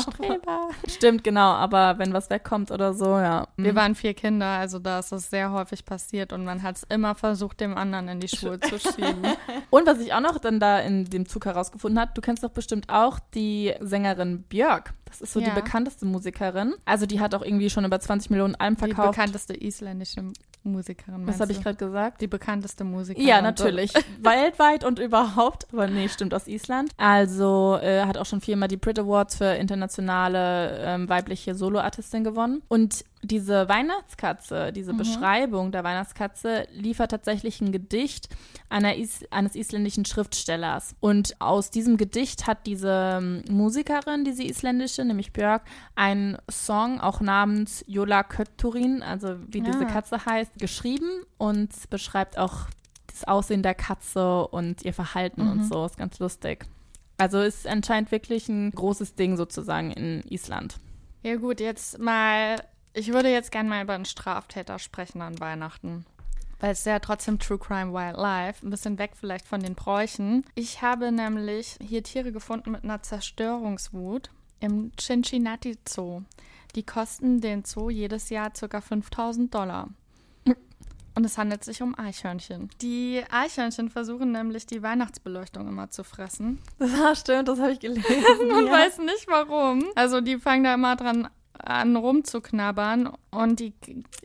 Streber. Stimmt, genau. Aber wenn was wegkommt oder so, ja. Wir Mhm. waren vier Kinder, also da ist es sehr häufig passiert und man hat es immer versucht, dem anderen in die Schuhe zu schieben. Und was ich auch noch dann da in dem Zug herausgefunden habe, du kennst doch bestimmt auch die Sängerin Björk. Das ist so Ja. die bekannteste Musikerin. Also die hat auch irgendwie schon über 20 Millionen Alben Die verkauft. bekannteste isländische Musikerin. Was habe ich gerade gesagt? Die bekannteste Musikerin. Ja, natürlich. Weltweit und überhaupt. Aber nee, stimmt aus Island. Also äh, hat auch schon viermal die Brit Awards für internationale ähm, weibliche Soloartistin gewonnen. Und diese Weihnachtskatze, diese Mhm. Beschreibung der Weihnachtskatze liefert tatsächlich ein Gedicht Is eines isländischen Schriftstellers. Und aus diesem Gedicht hat diese ähm, Musikerin, diese isländische, nämlich Björk, einen Song auch namens Jola Kötturin, also wie diese Ah. Katze heißt, geschrieben und beschreibt auch das Aussehen der Katze und ihr Verhalten und Mhm. so. Ist ganz lustig. Also ist anscheinend wirklich ein großes Ding sozusagen in Island. Ja gut, jetzt mal, ich würde jetzt gerne mal über einen Straftäter sprechen an Weihnachten. Weil es ja trotzdem True Crime Wildlife, ein bisschen weg vielleicht von den Bräuchen. Ich habe nämlich hier Tiere gefunden mit einer Zerstörungswut im Cincinnati Zoo. Die kosten den Zoo jedes Jahr ca. 5000 Dollar. Und es handelt sich um Eichhörnchen. Die Eichhörnchen versuchen nämlich die Weihnachtsbeleuchtung immer zu fressen. Das stimmt, das habe ich gelesen. Man weiß nicht warum. Also die fangen da immer dran an rumzuknabbern und die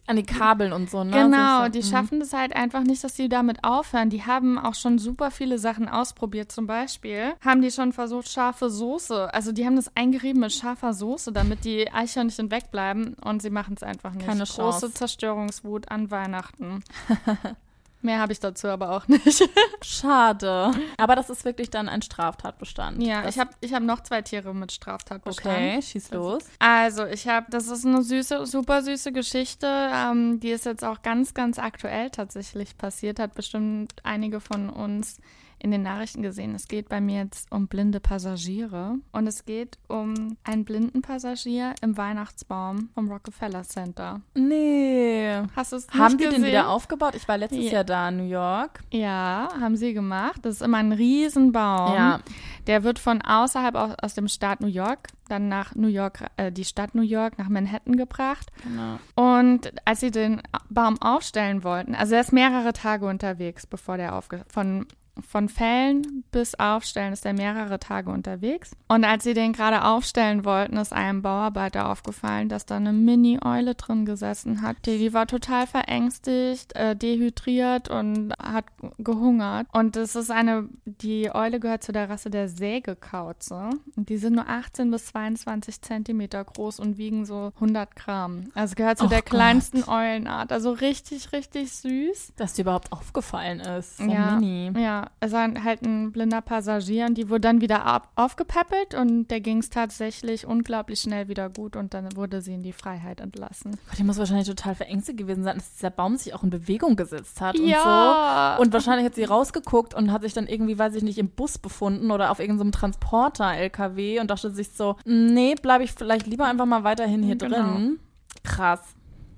An die Kabeln und so, ne? genau, die mhm. schaffen das halt einfach nicht, dass sie damit aufhören. Die haben auch schon super viele Sachen ausprobiert. Zum Beispiel haben die schon versucht, scharfe Soße. Also die haben das eingerieben mit scharfer Soße, damit die Eichhörnchen wegbleiben und sie machen es einfach nicht. Keine Große Chance. Zerstörungswut an Weihnachten. Mehr habe ich dazu aber auch nicht. Schade. Aber das ist wirklich dann ein Straftatbestand. ja, das, ich habe ich hab noch zwei Tiere mit Straftatbestand. Okay, schieß los. Also, ich habe, das ist eine süße, super süße Geschichte. Ähm, die ist jetzt auch ganz, ganz aktuell tatsächlich passiert. Hat bestimmt einige von uns in den Nachrichten gesehen. Es geht bei mir jetzt um blinde Passagiere. Und es geht um einen blinden Passagier im Weihnachtsbaum vom Rockefeller Center. Nee. Hast du es nicht Haben die gesehen? den wieder aufgebaut? Ich war letztes Ja. Jahr da in New York. Ja, haben sie gemacht. Das ist immer ein Riesenbaum. Ja. Der wird von außerhalb aus, aus dem Staat New York, dann nach New York, äh, die Stadt New York, nach Manhattan gebracht. Genau. Und als sie den Baum aufstellen wollten, also er ist mehrere Tage unterwegs, bevor der aufge... Von, von Fällen bis Aufstellen ist er mehrere Tage unterwegs. Und als sie den gerade aufstellen wollten, ist einem Bauarbeiter aufgefallen, dass da eine Mini-Eule drin gesessen hat. Die, die war total verängstigt, äh, dehydriert und hat gehungert. Und das ist eine, die Eule gehört zu der Rasse der Sägekauze. Und die sind nur 18 bis 22 Zentimeter groß und wiegen so 100 Gramm. Also gehört zu Och der Gott. kleinsten Eulenart. Also richtig, richtig süß. Dass dir überhaupt aufgefallen ist. So ja, mini. ja, es war halt ein blinder Passagier und die wurde dann wieder ab aufgepäppelt und der ging es tatsächlich unglaublich schnell wieder gut und dann wurde sie in die Freiheit entlassen. Gott, die muss wahrscheinlich total verängstigt gewesen sein, dass dieser Baum sich auch in Bewegung gesetzt hat Ja. und so. Und wahrscheinlich hat sie rausgeguckt und hat sich dann irgendwie, weiß ich nicht, im Bus befunden oder auf irgendeinem Transporter-LKW und dachte sich so, nee, bleibe ich vielleicht lieber einfach mal weiterhin hier Genau. drin. Krass.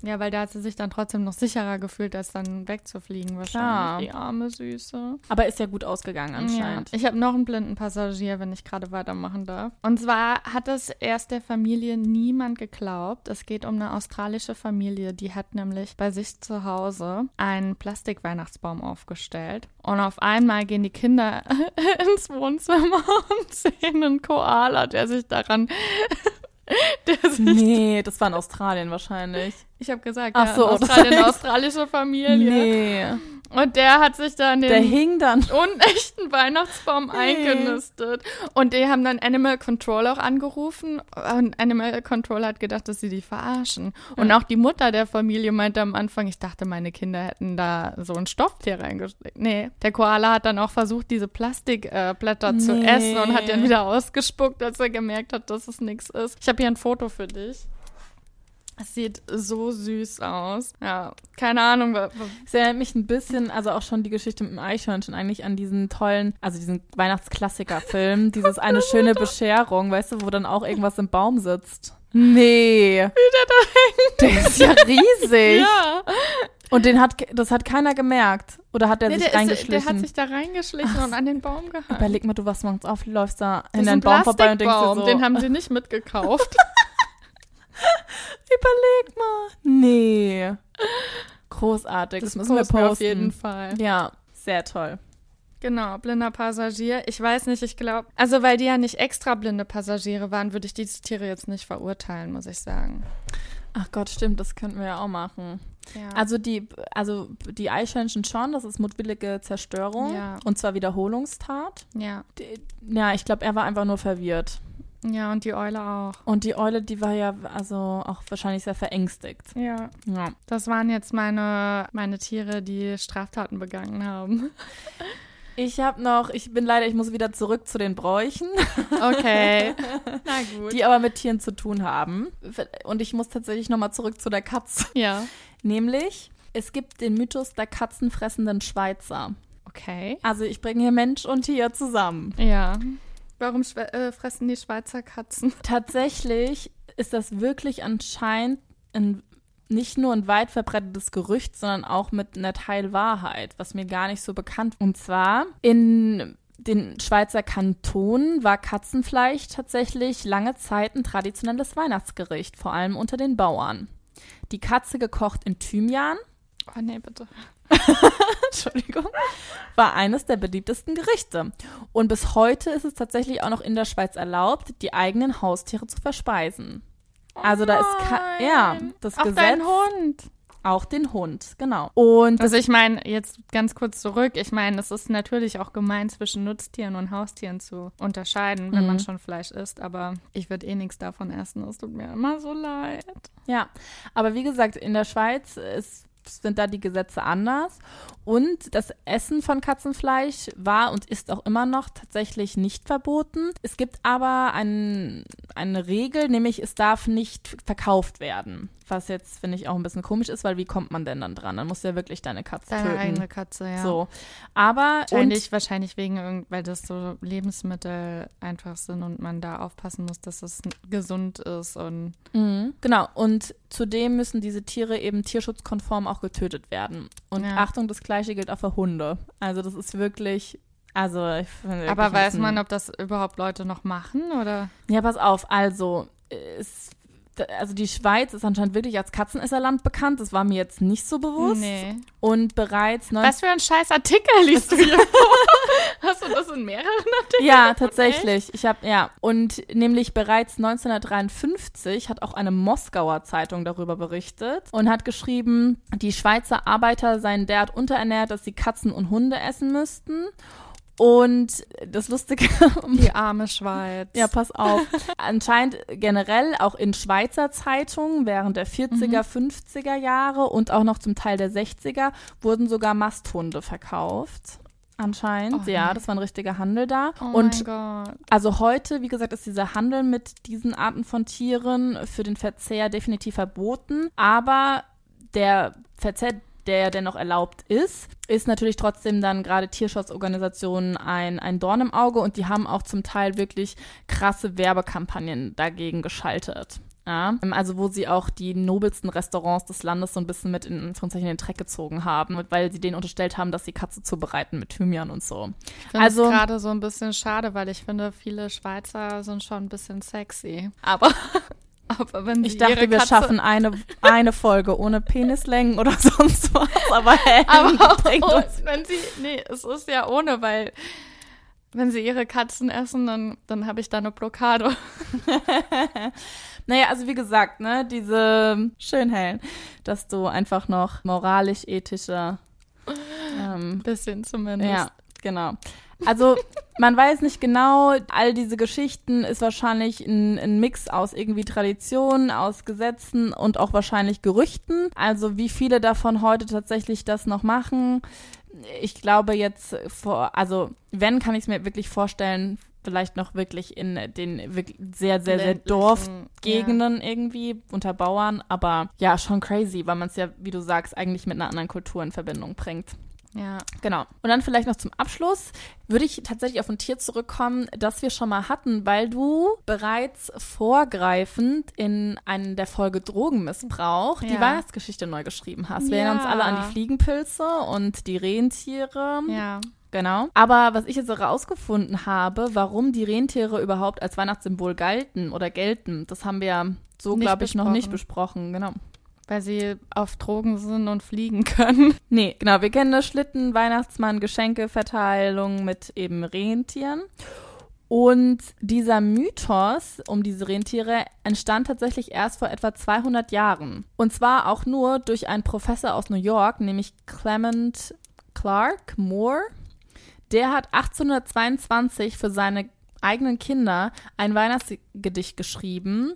Ja, weil da hat sie sich dann trotzdem noch sicherer gefühlt, als dann wegzufliegen wahrscheinlich. Klar. Die arme Süße. Aber ist ja gut ausgegangen anscheinend. Ja. Ich habe noch einen blinden Passagier, wenn ich gerade weitermachen darf. Und zwar hat es erst der Familie niemand geglaubt. Es geht um eine australische Familie, die hat nämlich bei sich zu Hause einen Plastikweihnachtsbaum aufgestellt. Und auf einmal gehen die Kinder ins Wohnzimmer und sehen einen Koala, der sich daran. Nee, das war in Australien wahrscheinlich. ich habe gesagt, Ach ja, so, Australien, australische Familie. Nee. Und der hat sich dann den Der hing dann. unechten Weihnachtsbaum eingenistet. Und die haben dann Animal Control auch angerufen und Animal Control hat gedacht, dass sie die verarschen. Und auch die Mutter der Familie meinte am Anfang, ich dachte, meine Kinder hätten da so ein Stofftier reingesteckt. Nee, der Koala hat dann auch versucht, diese Plastikblätter äh, Blätter zu Nee. essen und hat dann wieder ausgespuckt, als er gemerkt hat, dass es nichts ist. Ich habe hier ein Foto für dich. Es sieht so süß aus. Ja, keine Ahnung. Es erinnert mich ein bisschen, also auch schon die Geschichte mit dem Eichhörnchen eigentlich an diesen tollen, also diesen Weihnachtsklassiker-Film, dieses eine schöne Bescherung, weißt du, wo dann auch irgendwas im Baum sitzt. Nee. Wie der da hängt. Der ist ja riesig. Ja, Und den hat, das hat keiner gemerkt. Oder hat der nee, sich der, ist, reingeschlichen? der hat sich da reingeschlichen und an den Baum gehangen. Überleg mal, du was morgens auf, läufst da Das in ein Baum vorbei und denkst dir so, den haben sie nicht mitgekauft. überleg mal. Nee. Großartig. Das, müssen wir posten posten. auf jeden Fall. Ja, sehr toll. Genau, blinder Passagier. Ich weiß nicht, ich glaube, also weil die ja nicht extra blinde Passagiere waren, würde ich diese Tiere jetzt nicht verurteilen, muss ich sagen. Ach Gott, stimmt, das könnten wir ja auch machen. Ja. Also die, also die Eichhörnchen schon, das ist mutwillige Zerstörung Ja. und zwar Wiederholungstat. ja. Die, ja, ich glaube, er war einfach nur verwirrt. Ja, und die Eule auch. Und die Eule, die war ja also auch wahrscheinlich sehr verängstigt. Ja. Ja. Das waren jetzt meine, meine Tiere, die Straftaten begangen haben. Ich habe noch, ich bin leider, ich muss wieder zurück zu den Bräuchen, Okay. Na gut. die aber mit Tieren zu tun haben. Und ich muss tatsächlich nochmal zurück zu der Katze. ja. Nämlich, es gibt den Mythos der katzenfressenden Schweizer. Okay. Also ich bringe hier Mensch und Tier zusammen. Ja. Warum äh, fressen die Schweizer Katzen? Tatsächlich ist das wirklich anscheinend ein, nicht nur ein weit verbreitetes Gerücht, sondern auch mit einer Teilwahrheit, was mir gar nicht so bekannt. Und zwar in den Schweizer Kantonen war Katzenfleisch tatsächlich lange Zeit ein traditionelles Weihnachtsgericht, vor allem unter den Bauern. Die Katze gekocht in Thymian, Oh nee, bitte. Entschuldigung, war eines der beliebtesten Gerichte. Und bis heute ist es tatsächlich auch noch in der Schweiz erlaubt, die eigenen Haustiere zu verspeisen. Also da ist ja das Auch Gesetz dein Hund. auch den Hund, genau. Und Also ich meine, jetzt ganz kurz zurück, ich meine, es ist natürlich auch gemein, zwischen Nutztieren und Haustieren zu unterscheiden, wenn Mhm. man schon Fleisch isst, aber ich würde eh nichts davon essen. Es tut mir immer so leid. ja, aber wie gesagt, in der Schweiz ist, sind da die Gesetze anders und das Essen von Katzenfleisch war und ist auch immer noch tatsächlich nicht verboten. Es gibt aber ein, eine Regel, nämlich es darf nicht verkauft werden. Was jetzt, finde ich, auch ein bisschen komisch ist, weil wie kommt man denn dann dran? Dann musst du ja wirklich deine Katze Deine töten. eigene Katze, ja. So. Aber Wahrscheinlich, wahrscheinlich wegen weil das so Lebensmittel einfach sind und man da aufpassen muss, dass es gesund ist und mhm, genau. Und zudem müssen diese Tiere eben tierschutzkonform auch getötet werden. Und Ja. Achtung, das Gleiche gilt auch für Hunde. Also das ist wirklich. Also, ich finde aber weiß man, ob das überhaupt Leute noch machen oder? Ja, pass auf, also, es, also die Schweiz ist anscheinend wirklich als Katzenesserland bekannt. Das war mir jetzt nicht so bewusst. Nee. Und bereits Was für ein scheiß Artikel liest du hier vor? Hast du das in mehreren Artikeln? Ja, tatsächlich. Ich habe ja und nämlich bereits 1953 hat auch eine Moskauer Zeitung darüber berichtet und hat geschrieben, die Schweizer Arbeiter seien derart unterernährt, dass sie Katzen und Hunde essen müssten. Und das Lustige, Die arme Schweiz. ja, pass auf. Anscheinend generell auch in Schweizer Zeitungen während der 40er, 50er Jahre und auch noch zum Teil der 60er wurden sogar Masthunde verkauft. Anscheinend, Oh, ja, das war ein richtiger Handel da. Oh und mein Gott. also heute, wie gesagt, ist dieser Handel mit diesen Arten von Tieren für den Verzehr definitiv verboten. Aber der Verzehr, der dennoch erlaubt ist, ist natürlich trotzdem dann gerade Tierschutzorganisationen ein, ein Dorn im Auge und die haben auch zum Teil wirklich krasse Werbekampagnen dagegen geschaltet. Ja, also wo sie auch die nobelsten Restaurants des Landes so ein bisschen mit in Anführungszeichen den Dreck gezogen haben, weil sie denen unterstellt haben, dass sie Katze zubereiten mit Thymian und so. Ich finde Also- gerade so ein bisschen schade, weil ich finde, viele Schweizer sind schon ein bisschen sexy. Aber, aber wenn sie Ich dachte, ihre wir Katze, schaffen eine, eine Folge ohne Penislängen oder sonst was. Aber hey, Aber uns. wenn sie, nee, es ist ja ohne, weil wenn sie ihre Katzen essen, dann, dann habe ich da eine Blockade. Naja, also wie gesagt, ne, diese Schönhellen, dass du einfach noch moralisch-ethischer. Ähm, bisschen zumindest. ja, genau. Also man weiß nicht genau, all diese Geschichten ist wahrscheinlich ein, ein Mix aus irgendwie Traditionen, aus Gesetzen und auch wahrscheinlich Gerüchten. Also wie viele davon heute tatsächlich das noch machen, ich glaube jetzt vor, also wenn kann ich es mir wirklich vorstellen, vielleicht noch wirklich in den wirklich sehr, sehr, sehr Dorfgegenden irgendwie unter Bauern. Aber ja, schon crazy, weil man es ja, wie du sagst, eigentlich mit einer anderen Kultur in Verbindung bringt. Ja. Genau. Und dann vielleicht noch zum Abschluss würde ich tatsächlich auf ein Tier zurückkommen, das wir schon mal hatten, weil du bereits vorgreifend in einer der Folge Drogenmissbrauch die Ja. Weihnachtsgeschichte neu geschrieben hast. Wir Ja. erinnern uns alle an die Fliegenpilze und die Rentiere. Ja. Genau. Aber was ich jetzt herausgefunden habe, warum die Rentiere überhaupt als Weihnachtssymbol galten oder gelten, das haben wir so, glaube ich, noch nicht besprochen. besprochen. Genau. Weil sie auf Drogen sind und fliegen können. Nee, genau, wir kennen das Schlitten, Weihnachtsmann, Geschenkeverteilung mit eben Rentieren. Und dieser Mythos um diese Rentiere entstand tatsächlich erst vor etwa 200 Jahren. Und zwar auch nur durch einen Professor aus New York, nämlich Clement Clark Moore. Der hat 1822 für seine eigenen Kinder ein Weihnachtsgedicht geschrieben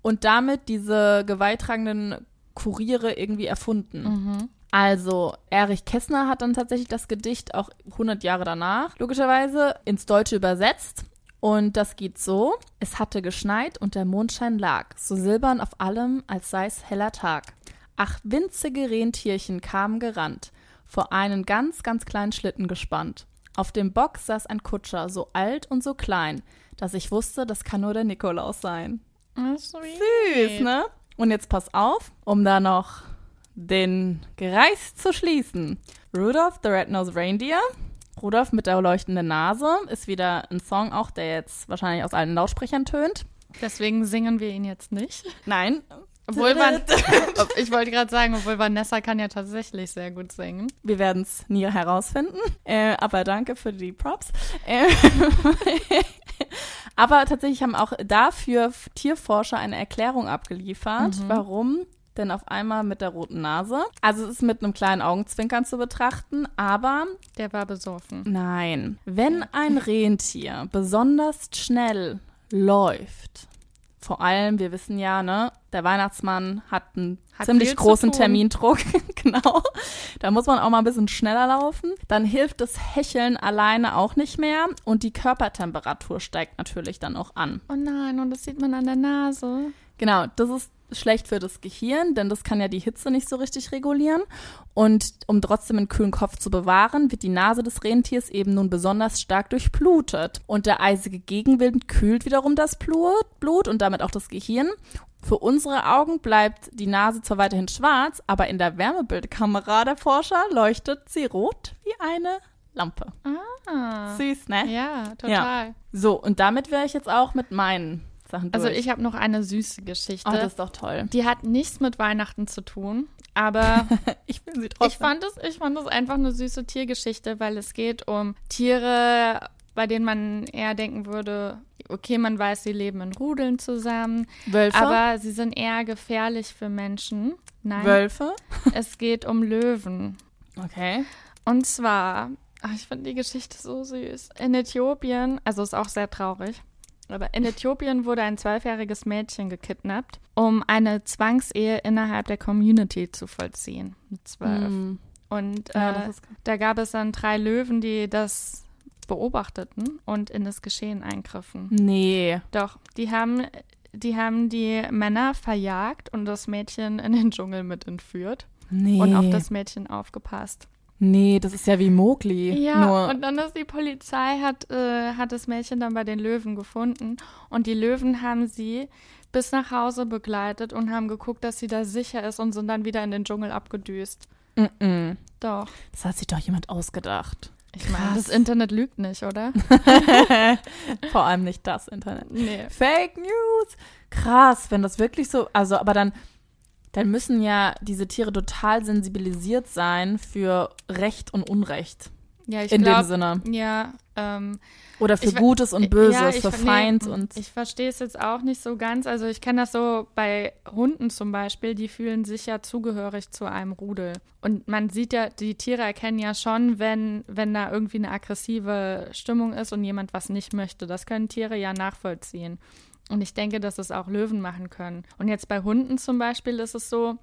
und damit diese gewalttragenden Kuriere irgendwie erfunden. Mhm. Also, Erich Kästner hat dann tatsächlich das Gedicht auch 100 Jahre danach, logischerweise, ins Deutsche übersetzt. Und das geht so: Es hatte geschneit und der Mondschein lag, so silbern auf allem, als sei's heller Tag. Ach, winzige Rentierchen kamen gerannt, vor einen ganz, ganz kleinen Schlitten gespannt. Auf dem Bock saß ein Kutscher, so alt und so klein, dass ich wusste, das kann nur der Nikolaus sein. Süß, ne? Und jetzt pass auf, um da noch den Kreis zu schließen. Rudolph the Red-Nosed Reindeer. Rudolph mit der leuchtenden Nase ist wieder ein Song auch, der jetzt wahrscheinlich aus allen Lautsprechern tönt. Deswegen singen wir ihn jetzt nicht. Nein. Obwohl man, ich wollte gerade sagen, obwohl Vanessa kann ja tatsächlich sehr gut singen. Wir werden es nie herausfinden. Äh, aber danke für die Props. Äh, aber tatsächlich haben auch dafür Tierforscher eine Erklärung abgeliefert, warum denn auf einmal mit der roten Nase. Also es ist mit einem kleinen Augenzwinkern zu betrachten, aber Der war besoffen. nein. Wenn ein Rentier besonders schnell läuft, vor allem, wir wissen ja, ne, der Weihnachtsmann hat einen Hat ziemlich großen. Termindruck, genau. Da muss man auch mal ein bisschen schneller laufen. Dann hilft das Hecheln alleine auch nicht mehr und die Körpertemperatur steigt natürlich dann auch an. Oh nein, und das sieht man an der Nase. Genau, das ist schlecht für das Gehirn, denn das kann ja die Hitze nicht so richtig regulieren. Und um trotzdem einen kühlen Kopf zu bewahren, wird die Nase des Rentiers eben nun besonders stark durchblutet. Und der eisige Gegenwind kühlt wiederum das Blut, und damit auch das Gehirn. Für unsere Augen bleibt die Nase zwar weiterhin schwarz, aber in der Wärmebildkamera der Forscher leuchtet sie rot wie eine Lampe. Ah. Süß, ne? Ja, total. So, und damit wäre ich jetzt auch mit meinen Sachen durch. Also ich habe noch eine süße Geschichte. Oh, das ist doch toll. die hat nichts mit Weihnachten zu tun, aber Ich will sie trotzdem. ich fand es, ich fand es einfach eine süße Tiergeschichte, weil es geht um Tiere, bei denen man eher denken würde, okay, man weiß, sie leben in Rudeln zusammen, Wölfe. aber sie sind eher gefährlich für Menschen. Nein, Wölfe. es geht um Löwen. Okay. Und zwar, ach, ich finde die Geschichte so süß. In Äthiopien, also ist auch sehr traurig, aber in Äthiopien wurde ein zwölfjähriges Mädchen gekidnappt, um eine Zwangsehe innerhalb der Community zu vollziehen. Mit zwölf. Mm. Und Ja, äh, ist da gab es dann drei Löwen, die das beobachteten und in das Geschehen eingriffen. Nee. Doch, die haben, die haben die Männer verjagt und das Mädchen in den Dschungel mit entführt Nee. und auf das Mädchen aufgepasst. Nee, das ist ja wie Mowgli. Ja, Nur, und dann ist die Polizei, hat, äh, hat das Mädchen dann bei den Löwen gefunden und die Löwen haben sie bis nach Hause begleitet und haben geguckt, dass sie da sicher ist und sind dann wieder in den Dschungel abgedüst. mm -mm. Doch. das hat sich doch jemand ausgedacht. Ich meine, das Internet lügt nicht, oder? Vor allem nicht das Internet. Nee. Fake News. Krass, wenn das wirklich so, also, aber dann, dann müssen ja diese Tiere total sensibilisiert sein für Recht und Unrecht. Ja, ich in glaub, dem Sinne. Ja, ähm, Oder für Ich Gutes und Böses, ja, ich für Feind nee, und. Ich verstehe es jetzt auch nicht so ganz. Also ich kenne das so bei Hunden zum Beispiel, die fühlen sich ja zugehörig zu einem Rudel. Und man sieht ja, die Tiere erkennen ja schon, wenn, wenn da irgendwie eine aggressive Stimmung ist und jemand was nicht möchte. Das können Tiere ja nachvollziehen. Und ich denke, dass es auch Löwen machen können. Und jetzt bei Hunden zum Beispiel ist es so,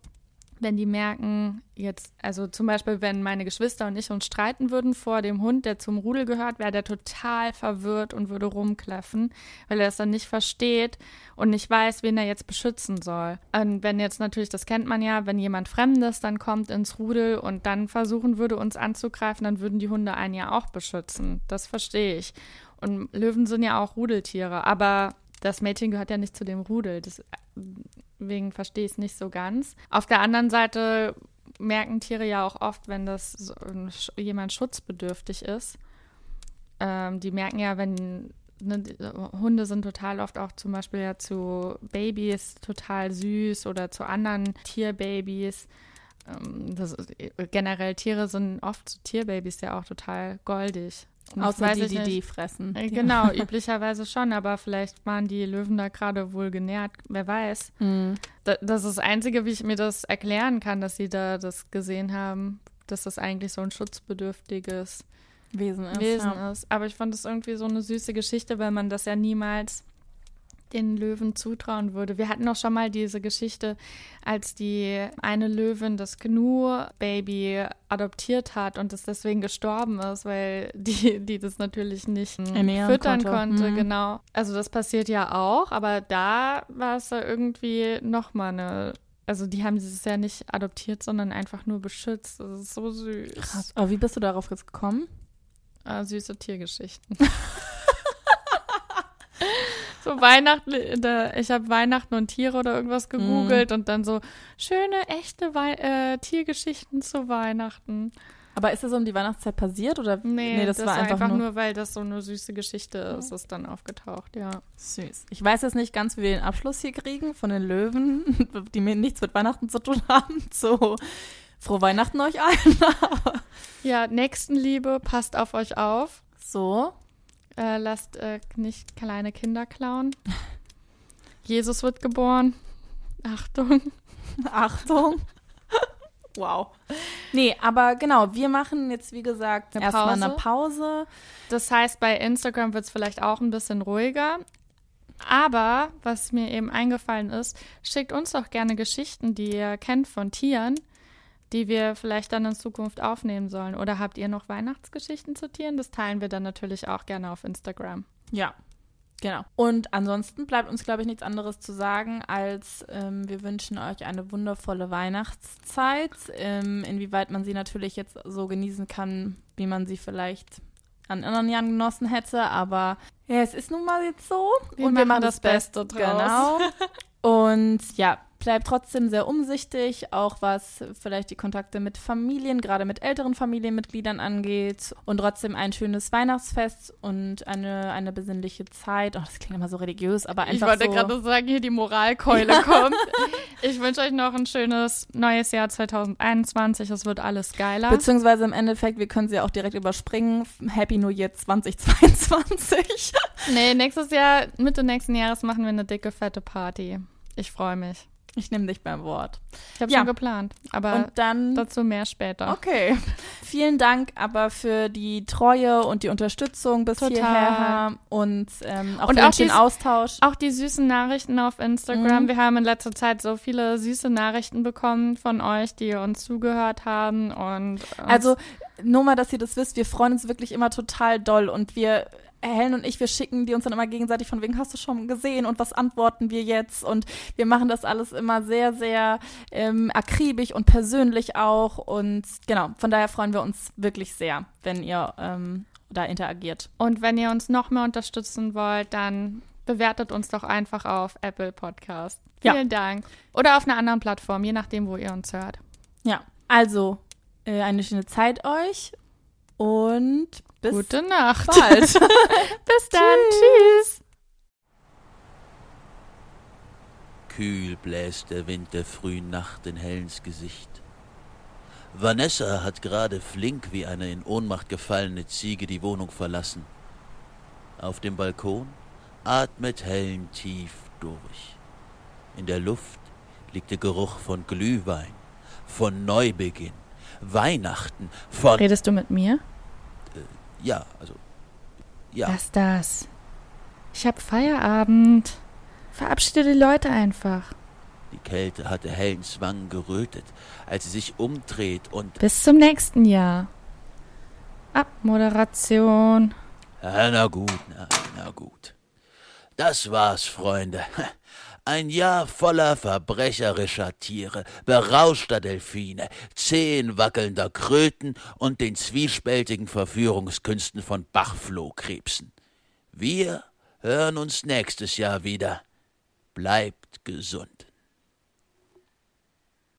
wenn die merken, jetzt, also zum Beispiel, wenn meine Geschwister und ich uns streiten würden vor dem Hund, der zum Rudel gehört, wäre der total verwirrt und würde rumkläffen, weil er es dann nicht versteht und nicht weiß, wen er jetzt beschützen soll. Und wenn jetzt natürlich, das kennt man ja, wenn jemand Fremdes dann kommt ins Rudel und dann versuchen würde, uns anzugreifen, dann würden die Hunde einen ja auch beschützen. Das verstehe ich. Und Löwen sind ja auch Rudeltiere, aber das Mädchen gehört ja nicht zu dem Rudel. Deswegen verstehe ich es nicht so ganz. Auf der anderen Seite merken Tiere ja auch oft, wenn das jemand schutzbedürftig ist. Ähm, die merken ja, wenn ne, Hunde sind total oft auch zum Beispiel ja zu Babys total süß oder zu anderen Tierbabys. Ähm, das, generell Tiere sind oft zu Tierbabys ja auch total goldig. Außer die, die die fressen. Äh, genau, üblicherweise schon, aber vielleicht waren die Löwen da gerade wohl genährt, wer weiß. Mhm. Da, das ist das Einzige, wie ich mir das erklären kann, dass sie da das gesehen haben, dass das eigentlich so ein schutzbedürftiges Wesen ist. Wesen ja. ist. Aber ich fand das irgendwie so eine süße Geschichte, weil man das ja niemals den Löwen zutrauen würde. Wir hatten auch schon mal diese Geschichte, als die eine Löwin das Gnu-Baby adoptiert hat und es deswegen gestorben ist, weil die, die das natürlich nicht Ernähren füttern konnte. konnte mhm. Genau. Also das passiert ja auch, aber da war es ja irgendwie nochmal eine also die haben dieses ja nicht adoptiert, sondern einfach nur beschützt. Das ist so süß. Krass. Aber wie bist du darauf jetzt gekommen? Ah, süße Tiergeschichten. so Weihnachten, ich habe Weihnachten und Tiere oder irgendwas gegoogelt mm. und dann so schöne, echte Wei äh, Tiergeschichten zu Weihnachten. Aber ist das um die Weihnachtszeit passiert oder? Nee, nee das, das, war einfach, einfach nur, nur, weil das so eine süße Geschichte ist, ist dann aufgetaucht, ja. Süß. Ich weiß jetzt nicht ganz, wie wir den Abschluss hier kriegen von den Löwen, die mir nichts mit Weihnachten zu tun haben. So, frohe Weihnachten euch allen. ja, Nächstenliebe, passt auf euch auf. So. Äh, lasst äh, nicht kleine Kinder klauen. Jesus wird geboren. Achtung. Achtung. wow. Nee, aber genau, wir machen jetzt, wie gesagt, erstmal eine Pause. Das heißt, bei Instagram wird es vielleicht auch ein bisschen ruhiger. Aber was mir eben eingefallen ist, schickt uns doch gerne Geschichten, die ihr kennt von Tieren die wir vielleicht dann in Zukunft aufnehmen sollen. Oder habt ihr noch Weihnachtsgeschichten zu Tieren? Das teilen wir dann natürlich auch gerne auf Instagram. Ja, Genau. Und ansonsten bleibt uns, glaube ich, nichts anderes zu sagen, als ähm, wir wünschen euch eine wundervolle Weihnachtszeit. Ähm, inwieweit man sie natürlich jetzt so genießen kann, wie man sie vielleicht an anderen Jahren genossen hätte. Aber ja, es ist nun mal jetzt so. Wir und wir machen das, das Beste draus. Genau. Und ja, bleibt trotzdem sehr umsichtig, auch was vielleicht die Kontakte mit Familien, gerade mit älteren Familienmitgliedern angeht. Und trotzdem ein schönes Weihnachtsfest und eine, eine besinnliche Zeit. Oh, das klingt immer so religiös, aber einfach. Ich wollte so gerade sagen, hier die Moralkeule kommt. ich wünsche euch noch ein schönes neues Jahr 2021. Es wird alles geiler. Beziehungsweise im Endeffekt, wir können sie auch direkt überspringen. Happy New Year 2022. nee, nächstes Jahr, Mitte nächsten Jahres machen wir eine dicke, fette Party. Ich freue mich. Ich nehme dich beim Wort. Ich habe ja. schon geplant, aber und dann, dazu mehr später. Okay. Vielen Dank aber für die Treue und die Unterstützung bis Total. hierher und ähm, auch und auch den Austausch. Auch die süßen Nachrichten auf Instagram. Mhm. Wir haben in letzter Zeit so viele süße Nachrichten bekommen von euch, die uns zugehört haben und also nur mal, dass ihr das wisst, wir freuen uns wirklich immer total doll und wir Helen und ich, wir schicken die uns dann immer gegenseitig von wegen, hast du schon gesehen und was antworten wir jetzt? Und wir machen das alles immer sehr, sehr ähm, akribisch und persönlich auch. Und genau, von daher freuen wir uns wirklich sehr, wenn ihr ähm, da interagiert. Und wenn ihr uns noch mehr unterstützen wollt, dann bewertet uns doch einfach auf Apple Podcast. Vielen ja. Dank. Oder auf einer anderen Plattform, je nachdem, wo ihr uns hört. Ja, also äh, eine schöne Zeit euch und bis Gute Nacht. Bald. bis dann. Tschüss. Kühl bläst der Wind der frühen Nacht in Helens Gesicht. Vanessa hat gerade flink wie eine in Ohnmacht gefallene Ziege die Wohnung verlassen. Auf dem Balkon atmet Helen tief durch. In der Luft liegt der Geruch von Glühwein, von Neubeginn, Weihnachten, von. Redest du mit mir? Ja, also. Ja. Lass das. Ich hab Feierabend. Verabschiede die Leute einfach. Die Kälte hatte Helens Wangen gerötet, als sie sich umdreht und. Bis zum nächsten Jahr. Abmoderation. Ja, na gut, na, na gut. Das war's, Freunde. Ein Jahr voller verbrecherischer Tiere, berauschter Delfine, zehenwackelnder Kröten und den zwiespältigen Verführungskünsten von Bachflohkrebsen. Wir hören uns nächstes Jahr wieder. Bleibt gesund.